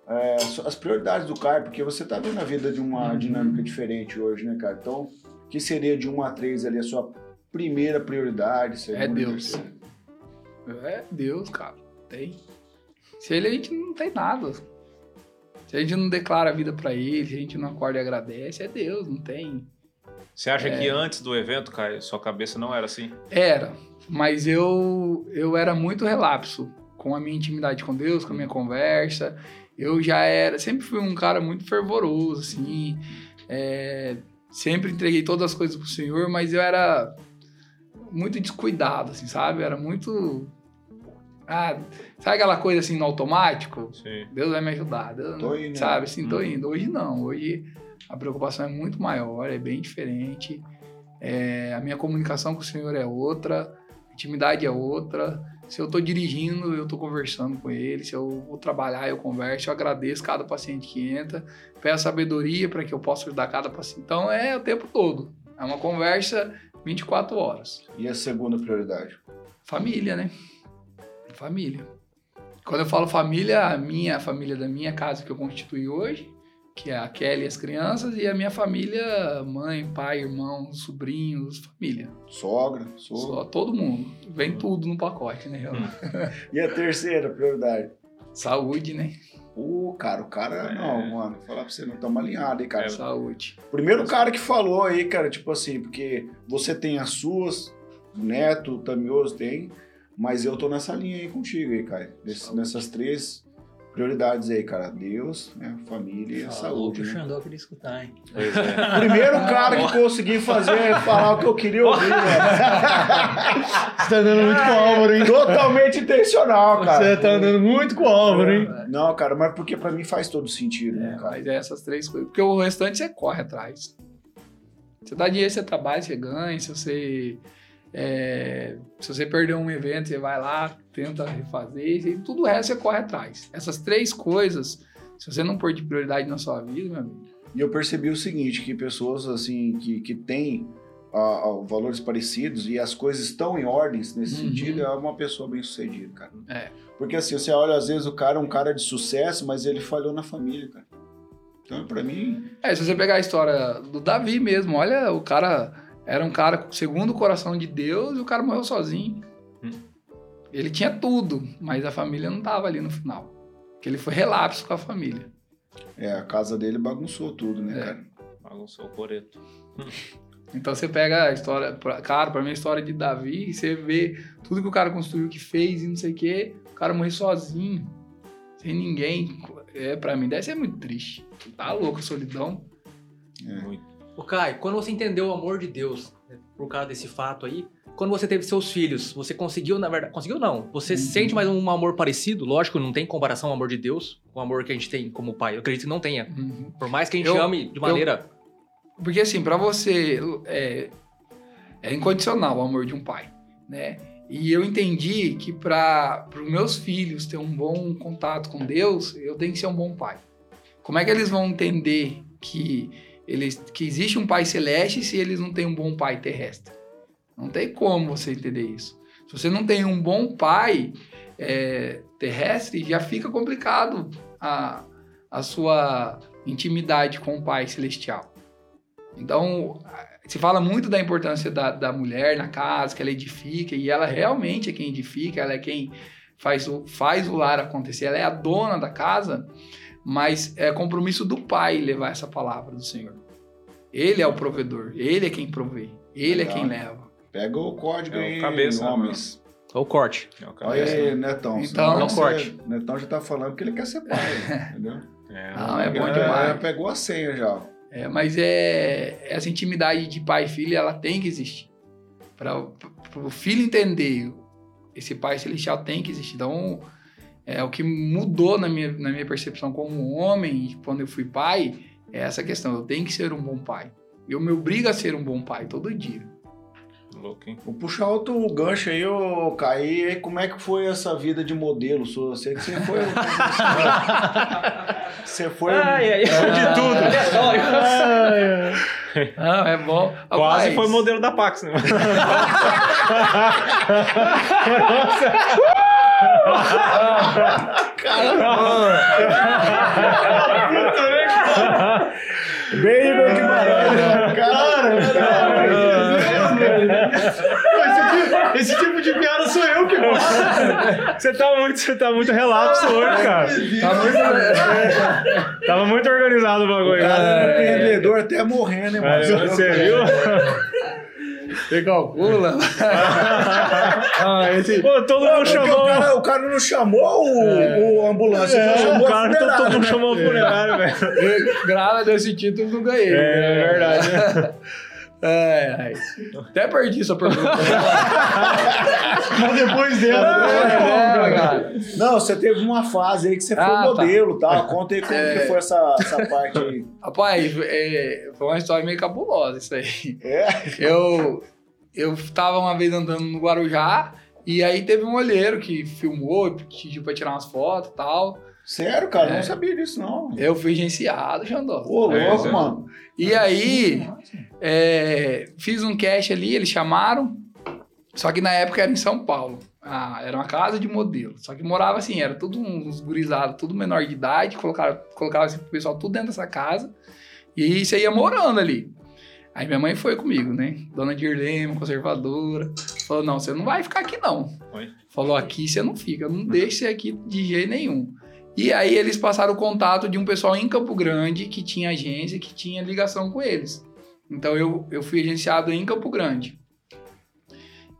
é, as prioridades do Caio, porque você tá vendo a vida de uma Uhum. dinâmica diferente hoje, né, cara? Então, que seria de 1 a 3 ali a sua primeira prioridade? segunda, É Deus. terceira? É Deus, cara. Tem. Se ele, a gente não tem nada. Se a gente não declara a vida pra ele, se a gente não acorda e agradece, é Deus, não tem. Você acha que antes do evento, Caio, sua cabeça não era assim? Era, mas eu eu era muito relapso com a minha intimidade com Deus, com a minha conversa. Eu já era, sempre fui um cara muito fervoroso, assim. é, sempre entreguei todas as coisas pro Senhor, mas eu era muito descuidado, assim, sabe? Eu era muito. Ah, sabe aquela coisa assim no automático? Sim. Deus vai me ajudar. Deus, Tô indo, né? sabe, assim, tô Hum. indo. Hoje não. Hoje a preocupação é muito maior, é bem diferente. É, a minha comunicação com o Senhor é outra, a intimidade é outra. Se eu tô dirigindo, eu tô conversando com ele. Se eu vou trabalhar, eu converso. Eu agradeço cada paciente que entra. Peço sabedoria para que eu possa ajudar cada paciente. Então é o tempo todo. É uma conversa 24 horas. E a segunda prioridade? Família, né? Família. Quando eu falo família, a minha a família da minha casa que eu constituí hoje, que é a Kelly e as crianças, e a minha família, mãe, pai, irmãos, sobrinhos, família. Sogra, sogro. Só todo mundo. Vem tudo no pacote, né? E a terceira prioridade? Saúde, né? Pô, cara, o cara. É. Não, mano, vou falar pra você, não estamos alinhados aí, cara. Saúde. Primeiro cara que falou aí, cara, tipo assim, porque você tem as suas, o Neto, o Tamioso tem, mas eu tô nessa linha aí contigo aí, cara. Nesse- nessas três prioridades aí, cara. Deus, né, família e saúde. o Né? Xandó queria escutar, hein? Pois é. Primeiro cara que consegui fazer, falar o que eu queria ouvir, velho. Você tá andando muito com o Álvaro, hein? Totalmente intencional, cara. Você tá andando muito com o Álvaro, hein? Não, cara, mas porque pra mim faz todo sentido, né, É, cara? mas é essas três coisas. Porque o restante você corre atrás. Você dá dinheiro, você trabalha, você ganha. Se você, é, se você perder um evento, você vai lá, tenta refazer. E tudo o resto você corre atrás. Essas três coisas, se você não pôr de prioridade na sua vida, meu amigo, E eu percebi o seguinte, que pessoas assim que, que têm ah, ah, valores parecidos e as coisas estão em ordens nesse Uhum. sentido, é uma pessoa bem sucedida, cara. É. Porque assim, você olha, às vezes o cara é um cara de sucesso, mas ele falhou na família, cara. Então, pra mim, É, se você pegar a história do Davi mesmo, olha, o cara era um cara segundo o coração de Deus e o cara morreu sozinho. Hum. Ele tinha tudo, mas a família não tava ali no final. Porque ele foi relapso com a família. é, a casa dele bagunçou tudo, né, É. cara? Bagunçou o coreto. Então você pega a história, cara, pra mim a história de Davi, e você vê tudo que o cara construiu, que fez e não sei o quê, o cara morreu sozinho, sem ninguém. É, pra mim deve ser muito triste. Tá louco a solidão. Muito. Ô, Caio, quando você entendeu o amor de Deus, né, por causa desse fato aí, quando você teve seus filhos, você conseguiu, na verdade, conseguiu não, você Uhum. sente mais um amor parecido? Lógico, não tem comparação ao amor de Deus com o amor que a gente tem como pai. Eu acredito que não tenha. Uhum. Por mais que a gente Eu- ame de maneira... Porque assim, pra você é, é incondicional o amor de um pai, né? E eu entendi que para os meus filhos ter um bom contato com Deus, eu tenho que ser um bom pai. Como é que eles vão entender que eles que existe um pai celeste se eles não têm um bom pai terrestre? Não tem como você entender isso. Se você não tem um bom pai é, terrestre, já fica complicado a, a sua intimidade com o pai celestial. Então, se fala muito da importância da, da mulher na casa, que ela edifica, e ela realmente é quem edifica, ela é quem faz o, faz o lar acontecer, ela é a dona da casa, mas é compromisso do pai levar essa palavra do Senhor. Ele é o provedor, ele é quem provê, ele Legal. é quem leva. Pega o código É o aí, cabeça, né, homens. Ou corte. É o Olha aí, Netão. Então- Não você- corte. Netão já tá falando que ele quer ser pai, entendeu? É. Não, é bom Já- demais. já pegou a senha já. É, mas é essa intimidade de pai e filho, ela tem que existir. Para o filho entender, esse pai celestial tem que existir. Então, é o que mudou na minha, na minha percepção como homem, e quando eu fui pai, é essa questão. Eu tenho que ser um bom pai. Eu me obrigo a ser um bom pai todo dia. Louco, hein? Vou puxar outro gancho aí, ô Caí. Aí, Como é que foi essa vida de modelo? Eu sei que você foi. você foi. Ai, ai. Foi de tudo. Ah, é bom. Quase Rapaz, foi modelo da Pax, né? Bem no Guimarães. né? Cara, cara. Esse tipo de piada sou eu que faço. Você tá muito, você tá muito relapso hoje, cara. Tá muito... Tava muito organizado o bagulho. Cara, é empreendedor até morrendo, hein, Aí, mano? Você viu? Você calcula? ah, esse... Pô, todo mundo chamou. o, cara, o cara não chamou o, o ambulância, É, chamou o cara, a todo, todo mundo funerária, chamou o funerário, velho. Eu, Graças a Deus, esse título não ganhei. É, verdade. né? É, ai. Até perdi essa pergunta. Mas depois dela, É, né? cara. Não, você teve uma fase aí que você foi Ah, tá. modelo, tá? Conta aí como É. que foi essa, essa parte aí. Rapaz, é, foi uma história meio cabulosa isso aí. É? Eu, eu tava uma vez andando no Guarujá e aí teve um olheiro que filmou, pediu pra tirar umas fotos e tal. Sério, cara? Eu É. não sabia disso, não. Eu fui agenciado, Xandó. Ô, louco, É, é. mano. E aí, é, fiz um cast ali, eles chamaram. Só que na época era em São Paulo. Ah, era uma casa de modelo. Só que morava assim, era tudo uns gurizados, tudo menor de idade. Colocaram, colocaram esse pessoal tudo dentro dessa casa. E você ia morando ali. Aí minha mãe foi comigo, né? Dona Dirlema, conservadora. Falou, não, você não vai ficar aqui não. Oi? Falou, aqui você não fica. Não deixe você aqui de jeito nenhum. E aí eles passaram o contato de um pessoal em Campo Grande que tinha agência, que tinha ligação com eles. Então eu, eu fui agenciado em Campo Grande.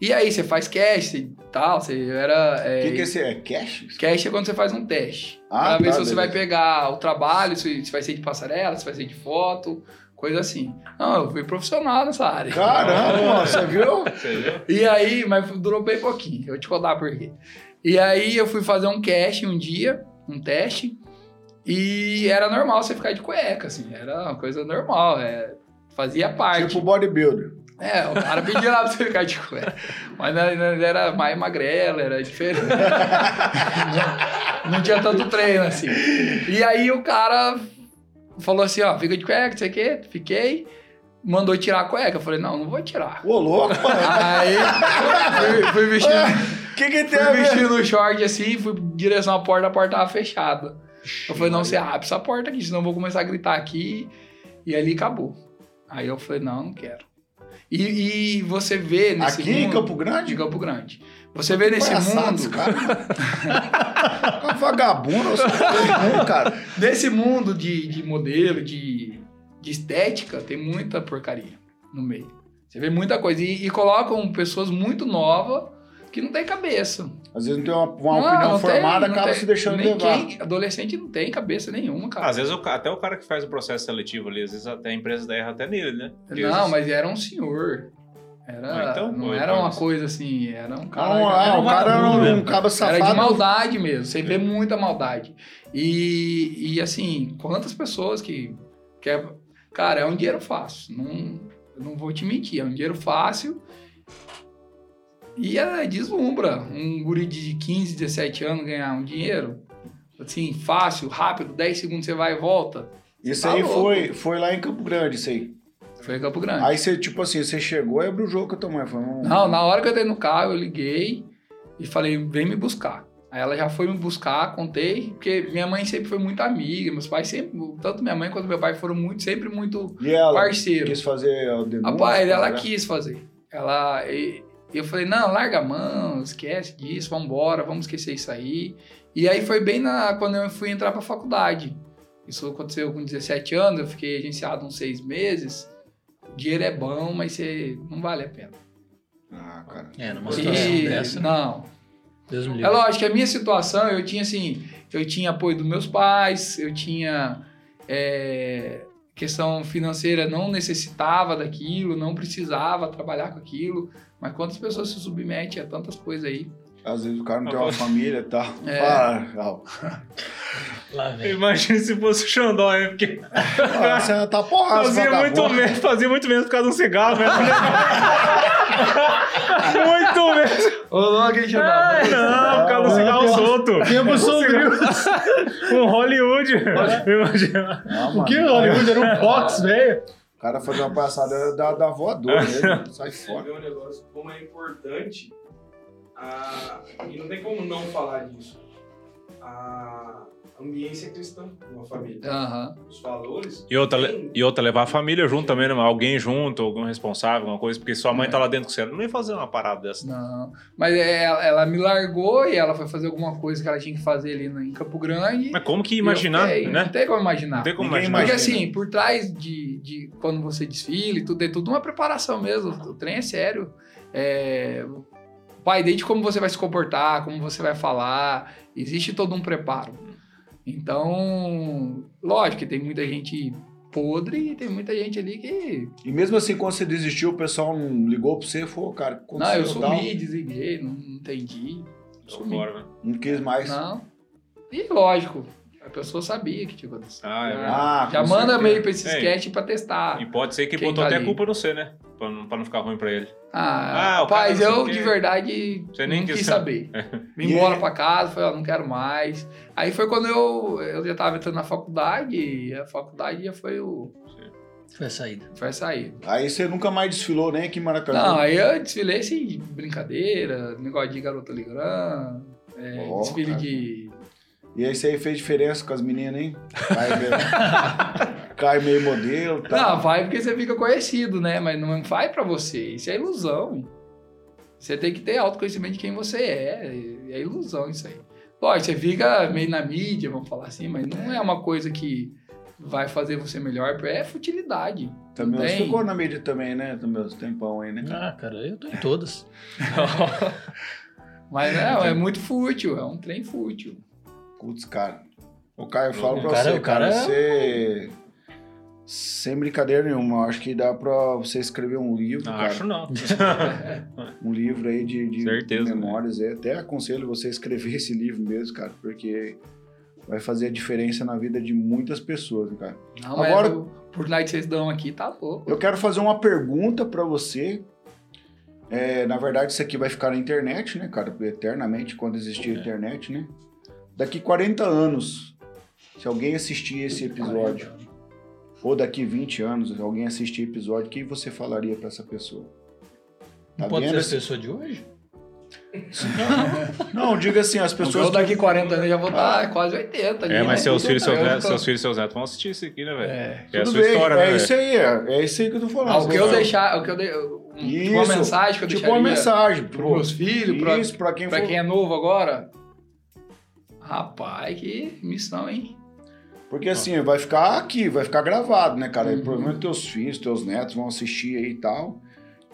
E aí você faz cash e tal, você era... O É, que, que é é? Cash? Cash é quando você faz um teste. Ah, pra ver tá, se você vai beleza. pegar o trabalho, se, se vai ser de passarela, se vai ser de foto, coisa assim. Não, eu fui profissional nessa área. Caramba, você viu? Você viu? E aí, mas durou bem pouquinho, eu vou te contar por quê. E aí eu fui fazer um casting um dia, um teste, e era normal você ficar de cueca, assim, era uma coisa normal, é, fazia parte. Tipo bodybuilder. É, o cara pedia lá pra você ficar de cueca. Mas não- não- ele era mais magrelo, era diferente. não tinha tanto treino, assim. E aí o cara falou assim, ó, fica de cueca, não sei o quê, fiquei. Mandou tirar a cueca. Eu falei, não, não vou tirar. Ô, louco, mano. Aí fui, fui vestindo, O que que tem fui vestindo o short assim, fui em direção à porta, a porta tava fechada. Eu falei, não, você abre essa porta aqui, senão eu vou começar a gritar aqui. E ali acabou. Aí eu falei, não, não quero. E, e você vê nesse Aqui em mundo... Campo de Grande? Campo Grande. Você vê nesse mundo... cara. Vagabundo, você mundo, cara. Nesse mundo de, de modelo, de, de estética, tem muita porcaria no meio. Você vê muita coisa. E, e colocam pessoas muito novas que não tem cabeça. Às vezes não tem uma, uma Não, opinião não tem, formada, não acaba tem. se deixando Nem levar. quem- adolescente não tem cabeça nenhuma, cara. Às vezes o até o cara que faz o processo seletivo ali, às vezes até a empresa erra até nele, né? Porque não, vezes- mas era um senhor. Era, Ah, então, não pô, era então uma isso. coisa assim, era um cara. Não, ah, era o cara era vagabundo um, mesmo. um cabo safado. Era de maldade mesmo, você vê muita maldade. E, e assim, quantas pessoas que, que é, cara, é um dinheiro fácil, não, eu não vou te mentir, é um dinheiro fácil e é, deslumbra um guri de 15, 17 anos ganhar um dinheiro, assim, fácil, rápido, 10 segundos você vai e volta. Isso Tá aí louco. foi, foi lá em Campo Grande, isso aí. Foi em Campo Grande. Aí você, tipo assim, você chegou e abriu o jogo com a tua mãe. Foi um... Não, na hora que eu entrei no carro, eu liguei e falei, vem me buscar. Aí ela já foi me buscar, contei, porque minha mãe sempre foi muito amiga, meus pais sempre, tanto minha mãe quanto meu pai foram muito, sempre muito E ela parceiros. quis fazer o denúncio? Rapaz, ela né? quis fazer. Ela, e, E eu falei, não, larga a mão, esquece disso, vamos embora, vamos esquecer isso aí. E aí foi bem na, quando eu fui entrar pra faculdade. Isso aconteceu com 17 anos, eu fiquei agenciado uns seis meses. O dinheiro é bom, mas você não vale a pena. Ah, cara. É, numa E- situação dessa. não, Deus me É livre. lógico que a minha situação, eu tinha assim, eu tinha apoio dos meus pais, eu tinha é, questão financeira, não necessitava daquilo, não precisava trabalhar com aquilo, mas quantas pessoas se submetem a tantas coisas aí? Às vezes o cara não tem Ah, uma família e tal. É. Lá vem. Imagina se fosse o Xandó, hein? Porque Ah, Você tá porrada, fazia muito, menos, fazia muito menos por causa de um cigarro, né? muito menos. Ô, louco, hein, Ai, não, causa do cigarro solto. Tempo sombrio. Um Hollywood. Imagina. O que, Hollywood? Era um box, velho. O cara fazer uma passada da, da voadora mesmo. Sai Você fora. vê um negócio como é importante a... e não tem como não falar disso. A ambiência cristã uma família. Aham. Os valores. E outra, tem- e outra, levar a família junto também, né? Alguém junto, algum responsável, alguma coisa, porque sua mãe tá lá dentro com você. Não ia fazer uma parada dessa. Não, mas é, ela, ela me largou e ela foi fazer alguma coisa que ela tinha que fazer ali no- em Campo Grande. Mas como que eu imaginar, fiquei, Não né? tem como imaginar. Não tem como Ninguém imaginar. Porque assim, por trás de, de quando você desfila e tudo, é tudo uma preparação mesmo. O trem é sério. É, pai, desde como você vai se comportar, como você vai falar, existe todo um preparo. Então, lógico que tem muita gente podre e tem muita gente ali que. E mesmo assim, quando você desistiu, o pessoal não ligou pra você e falou, cara, o que Não, eu aconteceu, tal? sumi, desliguei, não entendi. Tô Sumi. fora, né? Não quis mais. Não. E lógico, a pessoa sabia que tinha acontecido. Ah, é já Ah, já manda certeza. meio pra esse É. sketch pra testar. E pode ser que botou tá até ali? culpa no você, né? Pra não, pra não ficar ruim pra ele. Ah, Ah, o cara rapaz, eu de verdade Você nem não quis quis saber. saber. Vim embora é- pra casa, falei, ó, não quero mais. Aí foi quando eu, eu já tava entrando na faculdade, e a faculdade já foi, o, Foi a saída. foi a saída. Aí você nunca mais desfilou nem aqui em Maracanã. Não, aí eu desfilei assim, de brincadeira, negócio de garota Ligram, é, Ó, desfile cara. de. E aí você aí fez diferença com as meninas, hein? Cai meio, Cai meio modelo, tá? Não, vai porque você fica conhecido, né? Mas não vai pra você. Isso é ilusão. Você tem que ter autoconhecimento de quem você é. É ilusão isso aí. Lógico, você fica meio na mídia, vamos falar assim, mas não é uma coisa que vai fazer você melhor. É futilidade. Também você tem. ficou na mídia também, né? Do meus tempão aí, né? Ah, cara, eu tô em todas. Mas não, é muito fútil. É um trem fútil. Putz, cara. O Caio fala O pra cara- você, cara, cara- você... Sem brincadeira nenhuma, eu acho que dá pra você escrever um livro, Não, cara. acho não. Um livro aí de, de Certeza, né? memórias. Eu até aconselho você a escrever esse livro mesmo, cara, porque vai fazer a diferença na vida de muitas pessoas, cara. Não, mas Agora- o- por night vocês dão aqui, tá louco. Eu quero fazer uma pergunta pra você. É, na verdade, isso aqui vai ficar na internet, né, cara? Eternamente, quando existir a internet, né? Daqui 40 anos, se alguém assistir esse episódio, ou daqui 20 anos, se alguém assistir episódio, o que você falaria pra essa pessoa? Tá Não pode ser a pessoa de hoje? Não, diga assim, as Pessoas pessoas. daqui 40 anos já vou estar quase 80 ali, É, né? mas seus filhos, seus bem. netos, seus filhos e seus netos vão assistir isso aqui, né, velho? É. É a Tudo sua bem, história, é né? isso aí, é, é isso aí que eu tô falando. Ah, o que eu deixar, o que eu dei, um- tipo uma Isso, mensagem que eu Tipo deixaria uma mensagem pros meus filhos, pra, Isso, pra quem pra for. quem é novo agora. Rapaz, que missão, hein? Porque assim, vai ficar aqui, vai ficar gravado, né, cara? E Uhum. provavelmente teus filhos, teus netos vão assistir aí e tal.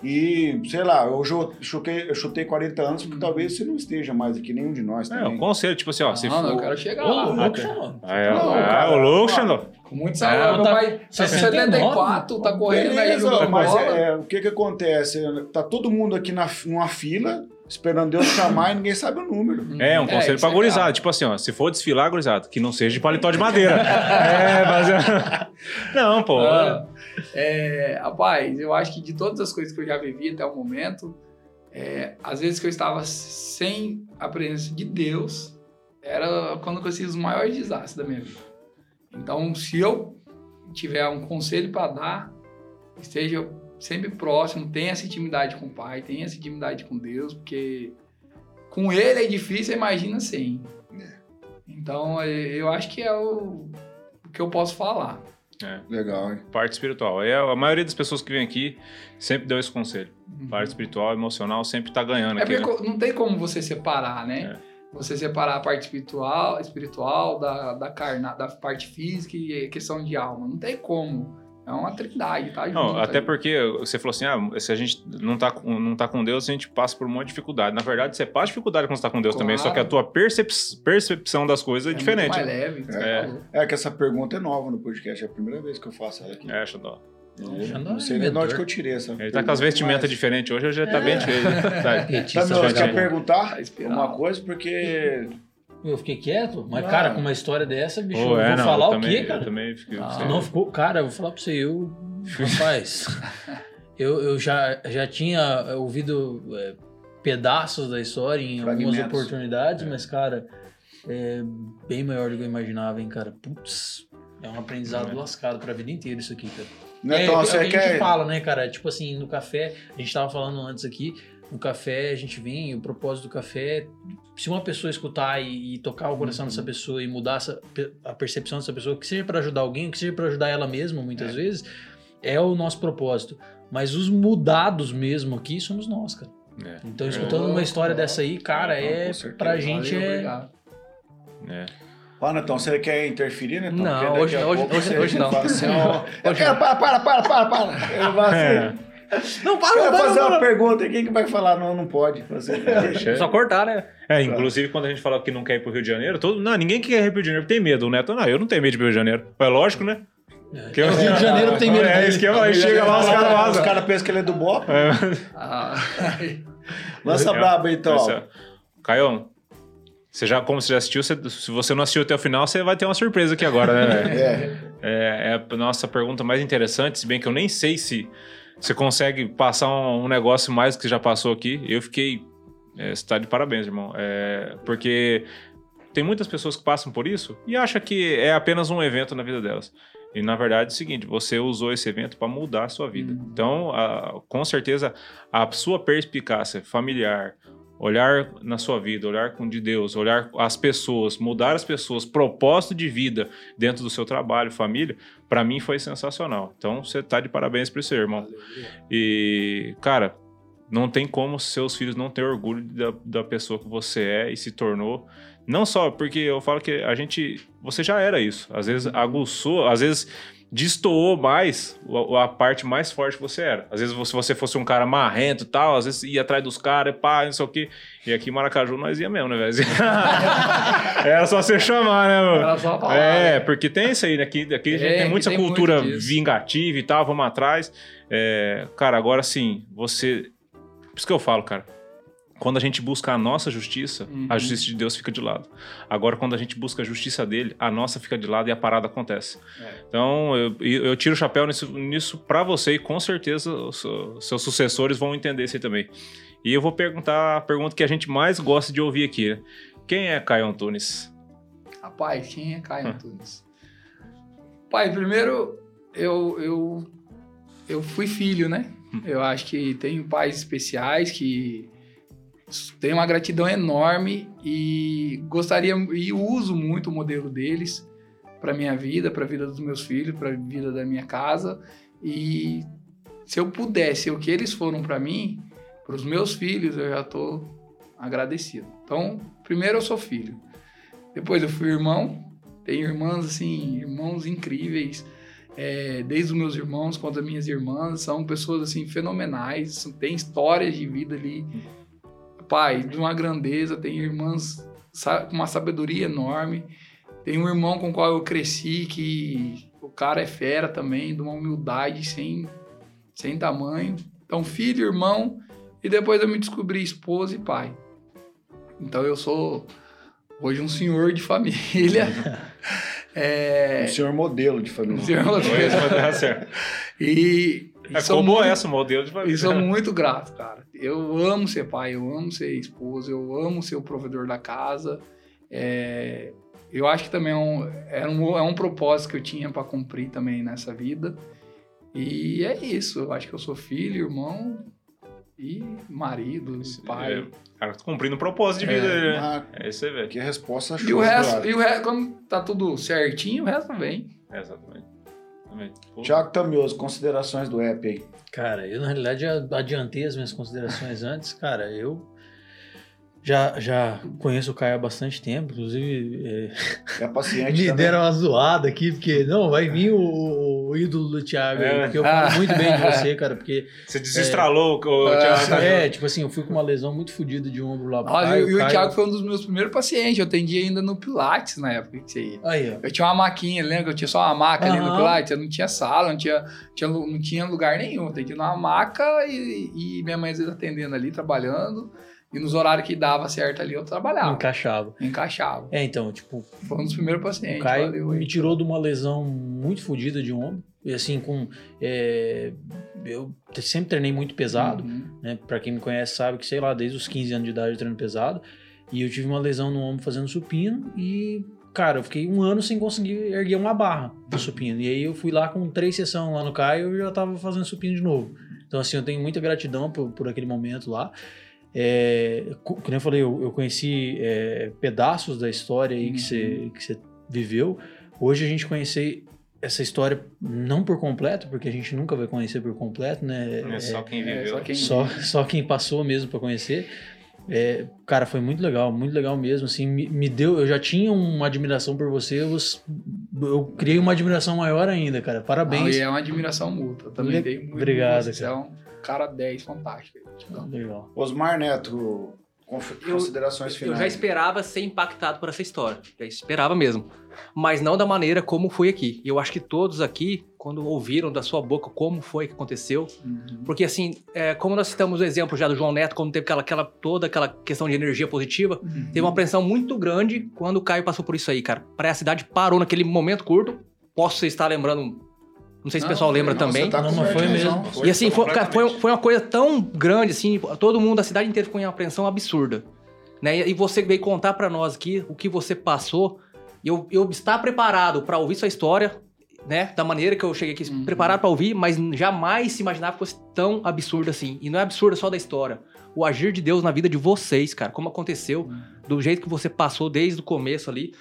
E, sei lá, eu chutei, eu chutei 40 anos, porque Uhum. talvez você não esteja mais aqui, nenhum de nós É, também. um conselho, tipo assim, ó, se não, não, eu for... quero chegar Ô, lá. louco, Xandó. Ah, é, Não, ah, cara, o louco. Com muito É, salário. meu tá- pai tá com 69, 74, tá correndo aí Beleza, jogando mas é, é, o que que acontece? Tá todo mundo aqui na, numa fila, esperando Deus chamar e ninguém sabe o número. É, um conselho isso pra é gurizada. Tipo assim, ó, se for desfilar, gurizada, que não seja de paletó de madeira. é, mas... Não, pô. Ah, é, rapaz, eu acho que de todas as coisas que eu já vivi até o momento, é, às vezes que eu estava sem a presença de Deus, era quando eu conheci os maiores desastres da minha vida. Então, se eu tiver um conselho para dar, esteja sempre próximo, tenha essa intimidade com o Pai, tenha essa intimidade com Deus, porque com Ele é difícil, imagina sem. Então, é, eu acho que é o, o que eu posso falar. Legal, hein? Parte espiritual. É, a maioria das pessoas que vem aqui sempre deu esse conselho. Parte espiritual, emocional, sempre tá ganhando Uhum. É aqui. porque né? não tem como você separar, né? Você separar a parte espiritual, espiritual da, da, carna, da parte física e questão de alma. Não tem como. É uma trindade, tá? Não, junto até ali. porque você falou assim: ah, se a gente não tá, com- não tá com Deus, a gente passa por um monte de dificuldade. Na verdade, você passa dificuldade quando você tá com Deus também, só Claro. que a tua percep- percepção das coisas é, muito diferente. mais leve. É. falou. É que essa pergunta é nova no podcast, é a primeira vez que eu faço ela aqui. É, Xandó. Não é sei nem de onde que eu tirei essa Ele tá com as vestimentas diferentes hoje, hoje ele tá É. bem diferente. Tá, Tá, perguntar Tá inspirado. uma coisa? Porque Eu fiquei quieto, mas, Ah. cara, com uma história dessa, bicho, Pô, eu é, vou não, falar eu o também, quê, Eu cara? também fiquei. Ah, Se não ficou, cara, eu vou falar pra você, eu, rapaz, eu, eu já, já tinha ouvido é, pedaços da história em algumas Fragmentos. oportunidades, mas, cara, é bem maior do que eu imaginava, hein, cara. Putz, é um aprendizado É. lascado pra vida inteira isso aqui, cara. Não é, é, então, é você que a gente quer. fala, né, cara? Tipo assim, no café, a gente tava falando antes aqui, no café a gente vem, o propósito do café, se uma pessoa escutar e, e tocar o coração Uhum. dessa pessoa e mudar essa, a percepção dessa pessoa, que seja para ajudar alguém, que seja para ajudar ela mesma, muitas vezes, é o nosso propósito. Mas os mudados mesmo aqui somos nós, cara. É, Então, é, escutando uma história dessa aí, cara, Não, é certeza. pra gente Valeu, é. obrigado. é. Ah, Netão, você quer interferir, Netão? Não, hoje- hoje- hoje- hoje não. assim, ó, eu quero, para, para, para, para, para. Ele vai assim, Não, eu quero fazer uma pergunta, quem que vai falar? Não, não pode fazer. Só cortar, né? É, inclusive quando a gente fala que não quer ir pro Rio de Janeiro, todo... não, ninguém quer ir pro Rio de Janeiro tem medo. O Neto, não, eu não tenho medo de ir pro Rio de Janeiro. É lógico, né? Que O Rio de Janeiro tem medo É dele. isso que eu aí chega lá, os caras Os caras pensam que ele é do Bop. Ah, Lança braba aí, então. É- Caião, você já, como você já assistiu, você- se você não assistiu até o final, você vai ter uma surpresa aqui agora, né, velho? É. É, é a nossa pergunta mais interessante, se bem que eu nem sei se você consegue passar um, um negócio mais do que já passou aqui. Eu fiquei. É, você tá de parabéns, irmão. É, porque tem muitas pessoas que passam por isso e acham que é apenas um evento na vida delas. E na verdade é o seguinte: você usou esse evento para mudar a sua vida. Uhum. Então, a- com certeza, a sua perspicácia familiar, olhar na sua vida, olhar com de Deus, olhar as pessoas, mudar as pessoas, propósito de vida dentro do seu trabalho, família, para mim foi sensacional. Então, você tá de parabéns isso, aí, irmão. E, cara, não tem como seus filhos não ter orgulho da, da pessoa que você é e se tornou. Não só porque eu falo que a gente. Você já era isso. Às vezes aguçou, às vezes destoou mais a, a parte mais forte que você era. Às vezes, se você fosse um cara marrento e tal, às vezes ia atrás dos caras, pá, não sei o quê. E aqui em Maracaju nós ia mesmo, né, velho? era só você chamar, né, mano? Era só falar. É, né? porque tem isso aí, né? Aqui, aqui a gente É, tem muita tem cultura muito vingativa e tal, vamos atrás. É, cara, agora sim, você. Por isso que eu falo, cara. Quando a gente busca a nossa justiça, Uhum. a justiça de Deus fica de lado. Agora, quando a gente busca a justiça dele, a nossa fica de lado e a parada acontece. É. Então, eu, eu tiro o chapéu nisso, nisso para você e com certeza os seus sucessores vão entender isso aí também. E eu vou perguntar a pergunta que a gente mais gosta de ouvir aqui, né? Quem é Caio Antunes? Rapaz, quem é Caio Antunes? Pai, primeiro, eu, eu, eu fui filho, né? Eu acho que tenho pais especiais que tenho uma gratidão enorme e gostaria e uso muito o modelo deles para minha vida, para a vida dos meus filhos, para a vida da minha casa. E se eu pudesse, o que eles foram para mim, para os meus filhos, eu já estou agradecido. Então, primeiro eu sou filho. Depois eu fui irmão. Tenho irmãs, assim, irmãos incríveis. É, desde os meus irmãos quanto as minhas irmãs. São pessoas, assim, fenomenais. Tem histórias de vida ali. Pai, de uma grandeza. Tem irmãs com uma sabedoria enorme. Tem um irmão com o qual eu cresci que o cara é fera também, de uma humildade sem, sem tamanho. Então, filho, irmão. E depois eu me descobri esposa e pai. Então eu sou hoje um senhor de família. é, Um senhor modelo de um família. senhor vai dar certo. e, e É como muito, essa, o modelo de família. e sou muito grato, cara. Eu amo ser pai, eu amo ser esposo, eu amo ser o provedor da casa. É, eu acho que também é um, é um, é um propósito que eu tinha para cumprir também nessa vida. E é isso. Eu acho que eu sou filho, irmão e marido, pai. É, cara, cumprindo o propósito de É, vida dele, né? É isso aí, velho. que resposta show. E o resto, e o resto, quando tá tudo certinho, o resto vem. É, exatamente. Exatamente. Pô, Tiago Tamioso, considerações do app aí. Cara, eu na realidade já adiantei as minhas considerações antes. Cara, eu já, já conheço o Caio há bastante tempo, inclusive é, É paciente me também. deram uma zoada aqui, porque não, vai vir o, o ídolo do Thiago, aí, É. porque eu falo muito bem de você, cara, porque Você desestralou o o É. Thiago. é, tipo assim, eu fui com uma lesão muito fodida de ombro lá Caio, e o Caio- Thiago foi um dos meus primeiros pacientes. Eu atendi ainda no Pilates na época que você ia. Aí, ó. Eu tinha uma maquinha, lembra que eu tinha só uma maca ali no. Pilates? Eu não tinha sala, não tinha, tinha não tinha lugar nenhum. Eu atendi numa maca e, e minha mãe às vezes atendendo ali, trabalhando. E nos horários que dava certo ali, eu trabalhava. Encaixava. Encaixava. É, então, tipo, Foi um dos primeiros O pacientes. Caio valeu me tirou de uma lesão muito fodida de ombro. E assim, com. é, eu sempre treinei muito pesado, Uhum. né? Pra quem me conhece sabe que, sei lá, desde os 15 anos de idade eu treino pesado. E eu tive uma lesão no ombro fazendo supino e. Cara, eu fiquei um ano sem conseguir erguer uma barra do supino. E aí eu fui lá com três sessões lá no Caio e eu já tava fazendo supino de novo. Então, assim, eu tenho muita gratidão por, por aquele momento lá. É, co- como eu falei, eu, eu conheci é, pedaços da história aí que você que você viveu. Hoje a gente conhecer essa história não por completo, porque a gente nunca vai conhecer por completo, né? É só quem É, viveu. só quem- só, só quem passou mesmo para conhecer. É, cara, foi muito legal, muito legal mesmo. Assim, me, me deu. Eu já tinha uma admiração por você, eu, eu criei uma admiração maior ainda, cara. Parabéns. e é uma admiração mútua. Também Le- tenho muito Obrigado, é um cara 10, fantástico. Então, Legal. Osmar Neto, Eu- considerações Eu finais. já esperava ser impactado por essa história. Já esperava mesmo. Mas não da maneira como foi aqui. E eu acho que todos aqui, quando ouviram da sua boca como foi que aconteceu, uhum. porque assim, é, como nós citamos o exemplo já do João Neto, quando teve aquela, aquela- toda aquela questão de energia positiva, Uhum. teve uma pressão muito grande quando o Caio passou por isso aí, cara. Parece que a cidade parou naquele momento curto. Posso estar lembrando. Não sei se o pessoal lembra Não, também. tá Não, mas foi mesmo. E assim, foi, cara, foi, foi uma coisa tão grande, assim, todo mundo, a cidade inteira ficou em uma apreensão absurda. Né? E você veio contar pra nós aqui o que você passou. E eu, eu estar preparado pra ouvir sua história, né? Da maneira que eu cheguei aqui, Uhum. preparado pra ouvir, mas jamais se imaginava que fosse tão absurdo assim. E não é absurdo só da história. O agir de Deus na vida de vocês, cara, como aconteceu, do jeito que você passou desde o começo ali.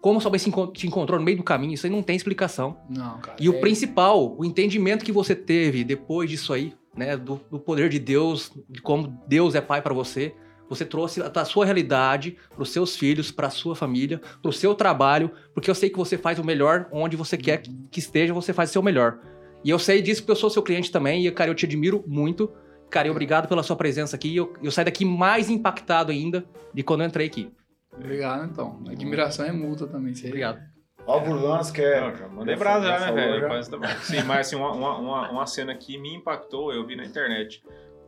Como sua mãe te encontrou no meio do caminho, isso aí não tem explicação. Não, cara. E o é- principal, o entendimento que você teve depois disso aí, né, do, do poder de Deus, de como Deus é pai pra você, você trouxe a, a sua realidade pros seus filhos, pra sua família, pro seu trabalho, porque eu sei que você faz o melhor onde você quer que, esteja, você faz o seu melhor. E eu sei disso porque eu sou seu cliente também e, cara, eu te admiro muito. Cara, obrigado pela sua presença aqui. Eu, eu saio daqui mais impactado ainda de quando eu entrei aqui. Obrigado, então. A admiração é multa também. Você... Obrigado. Álvaro Lanas quer. Não, já mandei brasa já, né, velho? Mas tá bom. Sim, mas assim, uma, uma, uma, cena que me impactou, eu vi na internet,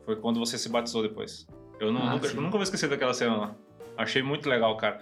foi quando você se batizou depois. Eu, não, Ah, nunca, eu nunca vou esquecer daquela cena lá. Achei muito legal, cara.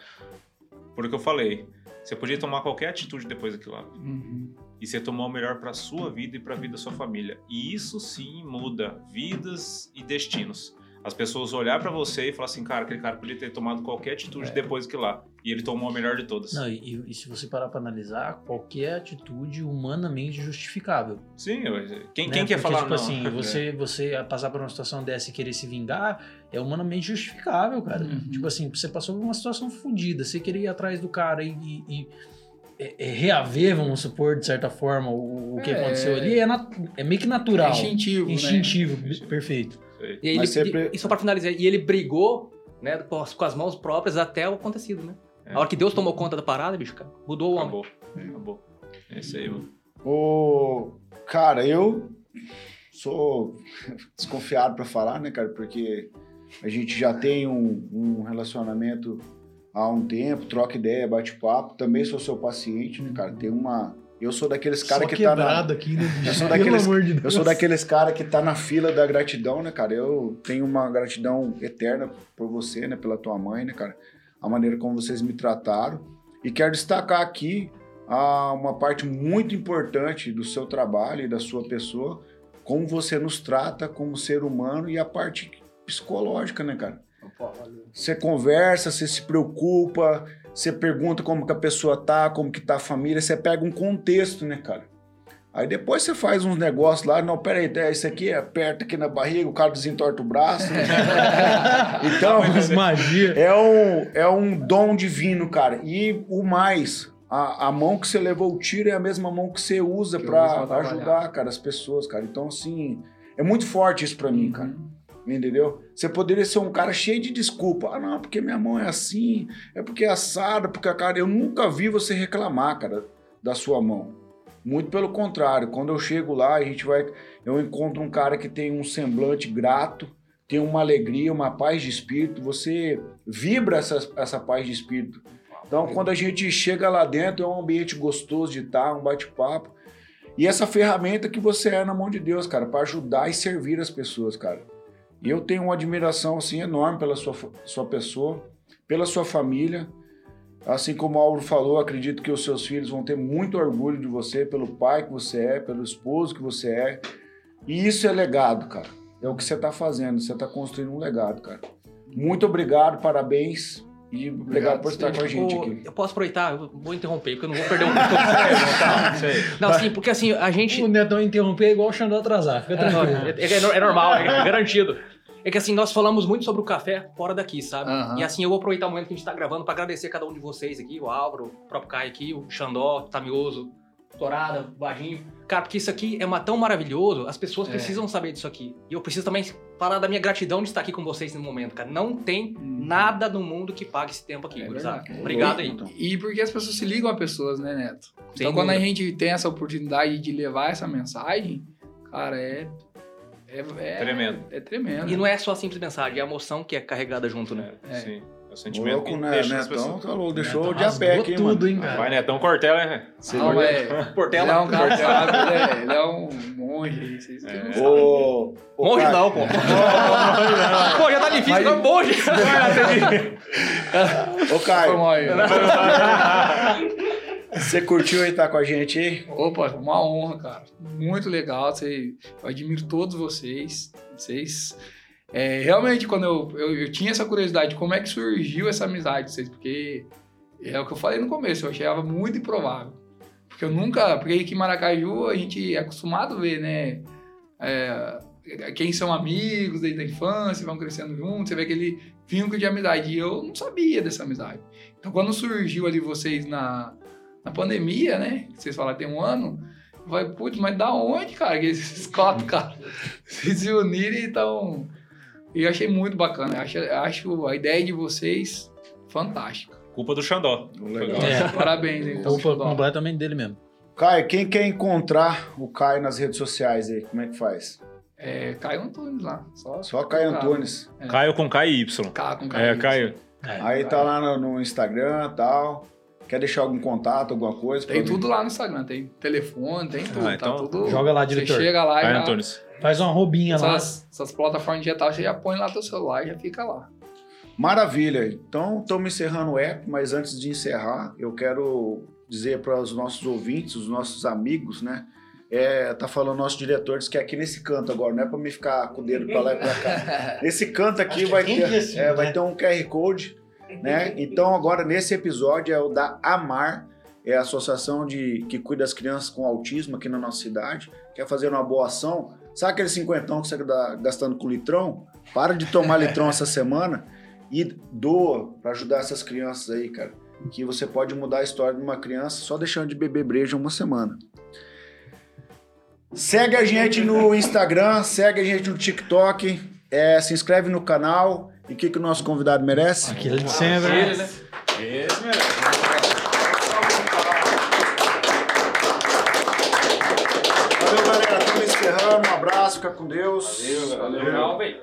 Porque eu falei, você podia tomar qualquer atitude depois daquilo lá. Uhum. E você tomou o melhor pra sua vida e pra vida da sua família. E isso sim muda vidas e destinos. As pessoas olhar pra você e falar assim, cara, aquele cara podia ter tomado qualquer atitude É. depois daquilo lá. E ele tomou a melhor de todas. Não, e, e se você parar pra analisar, qualquer atitude humanamente justificável. Sim, eu- quem, né? quem quer Porque, falar tipo não? assim, você, você passar por uma situação dessa e querer se vingar é humanamente justificável, cara. Uhum. Tipo assim, você passou por uma situação fodida, você querer ir atrás do cara e, e- e, é, é, reaver, vamos supor, de certa forma, o, o que É. aconteceu ali, é, é meio que natural. É instintivo, né? Instintivo, perfeito. Sei. E, ele, sempre- e, só pra finalizar, e ele brigou, né, com as, com as mãos próprias até o acontecido, né? É. A hora que Deus tomou conta da parada, bicho, cara, mudou o homem. Acabou. Acabou. É isso aí, mano. Ô, cara, eu sou desconfiado pra falar, né, cara? Porque a gente já tem um, um relacionamento há um tempo, troca ideia, bate papo. Também sou seu paciente, né, cara? Tem uma. Eu sou daqueles caras que tá na. aqui, né? Eu sou daqueles- de. Eu sou daqueles caras que tá na fila da gratidão, né, cara? Eu tenho uma gratidão eterna por você, né? Pela tua mãe, né, cara? A maneira como vocês me trataram. E quero destacar aqui ah, uma parte muito importante do seu trabalho e da sua pessoa, como você nos trata como ser humano e a parte psicológica, né, cara? Opa, valeu. Você conversa, você se preocupa, você pergunta como que a pessoa tá, como que tá a família, você pega um contexto, né, cara? Aí depois você faz uns negócios lá, não, peraí, é, isso aqui aperta aqui na barriga, o cara desentorta o braço. né? então, Mas magia. é um, é um dom divino, cara. E o mais, a, a mão que você levou o tiro é a mesma mão que você usa trabalhar. ajudar, cara, as pessoas, cara. Então, assim, é muito forte isso pra mim, cara. Entendeu? Você poderia ser um cara cheio de desculpa. Ah, não, porque minha mão é assim, é porque é assada, porque a cara. Eu nunca vi você reclamar, cara, da sua mão. Muito pelo contrário, quando eu chego lá, a gente vai. Eu encontro um cara que tem um semblante grato, tem uma alegria, uma paz de espírito. Você vibra essa, essa paz de espírito. Então, quando a gente chega lá dentro, é um ambiente gostoso de estar, um bate-papo. E essa ferramenta que você é na mão de Deus, cara, para ajudar e servir as pessoas, cara. E eu tenho uma admiração assim enorme pela sua, sua pessoa, pela sua família. Assim como o Álvaro falou, acredito que os seus filhos vão ter muito orgulho de você, pelo pai que você é, pelo esposo que você é. E isso é legado, cara. É o que você está fazendo, você está construindo um legado, cara. Muito obrigado, parabéns. E obrigado, Obrigado, por estar com a gente Ô, aqui. Eu posso aproveitar, eu vou interromper, porque eu não vou perder um minuto. Não, sim, porque assim, a gente. O Netão interromper é igual o Xandó atrasar. Fica É, tranquilo. é- é- é normal, é garantido. É que assim, nós falamos muito sobre o café fora daqui, sabe? Aham. E assim, eu vou aproveitar o momento que a gente tá gravando pra agradecer cada um de vocês aqui, o Álvaro, o próprio Caio aqui, o Xandó, o Tamioso, Torada, o Varginho. Cara, porque isso aqui é uma- tão maravilhoso, as pessoas É. precisam saber disso aqui. E eu preciso também falar da minha gratidão de estar aqui com vocês no momento, cara. Não tem nada no mundo que pague esse tempo aqui, É verdade. Obrigado aí. Então, E porque as pessoas se ligam a pessoas, né, Neto? Sem então, quando a dúvida. gente tem essa oportunidade de levar essa mensagem, cara, é. É, é Tremendo. É tremendo. E não é só a simples mensagem, é a emoção que é carregada junto, né? É, É. Sim. É o sentimento louco, que né? deixa Netão pessoas. tá louco, deixou Netão de a pé aqui, tudo, mano. hein, cara. Vai, Netão Cortella, hein? Não, é, ele Portela. é um cara sábio, ele é, ele é um monge. Vocês que não É. sabem. Ô, ô, Monge Caio, não, pô. pô, já tá difícil, Mas- agora monge. Ô, Caio, aí. você curtiu aí estar com a gente aí? Opa, uma honra, cara. Muito legal. Você, eu admiro todos vocês. Vocês. É, realmente, quando eu, eu, eu tinha essa curiosidade de como é que surgiu essa amizade de vocês, porque é o que eu falei no começo, eu achava muito improvável. Porque eu nunca. Porque aqui em Maracaju a gente é acostumado a ver, né? é, quem são amigos desde a infância, vão crescendo juntos, você vê aquele vínculo de amizade. E eu não sabia dessa amizade. Então, quando surgiu ali vocês na, na pandemia, né? Vocês falaram tem um ano. Falei, putz, mas da onde, cara? Que esses quatro caras se unirem e estão. E eu achei muito bacana. Eu acho, eu acho a ideia de vocês fantástica. Culpa do Xandó. Legal. É. Parabéns, então. Culpa Xandó. completamente dele mesmo. Caio, quem quer encontrar o Caio nas redes sociais aí, como é que faz? É, Caio Antunes lá. Só, Só Caio Antunes. É. Caio com e Y. K com Caio. É, Caio. Aí tá lá no, no Instagram e tal. Quer deixar algum contato, alguma coisa? Tem pra mim? tudo lá no Instagram. Tem telefone, tem tudo. Ah, tá então tudo. Joga lá, Você diretor. chega lá e Caio já, Antunes. Faz uma roubinha lá. essas, plataformas digitais, você já põe lá teu celular e já fica lá. Maravilha. Então, estamos encerrando o app, mas antes de encerrar, eu quero dizer para os nossos ouvintes, os nossos amigos, né? É, tá falando nosso diretor, diz que é aqui nesse canto agora, não é para me ficar com o dedo para lá e para cá. Nesse canto aqui vai ter, assim, é, vai né? ter um QR Code, né? Então agora nesse episódio é o da Amar, é a associação de que cuida das crianças com autismo aqui na nossa cidade. Quer fazer uma boa ação? Sabe aquele cinquentão que você está gastando com litrão? Para de tomar litrão essa semana e doa para ajudar essas crianças aí, cara. Que você pode mudar a história de uma criança só deixando de beber breja uma semana. Segue a gente no Instagram, segue a gente no TikTok, é, se inscreve no canal. E o que, que o nosso convidado merece? Aquilo de sempre. Né? Esse mesmo. Abraço, fica com Deus. Legal, velho.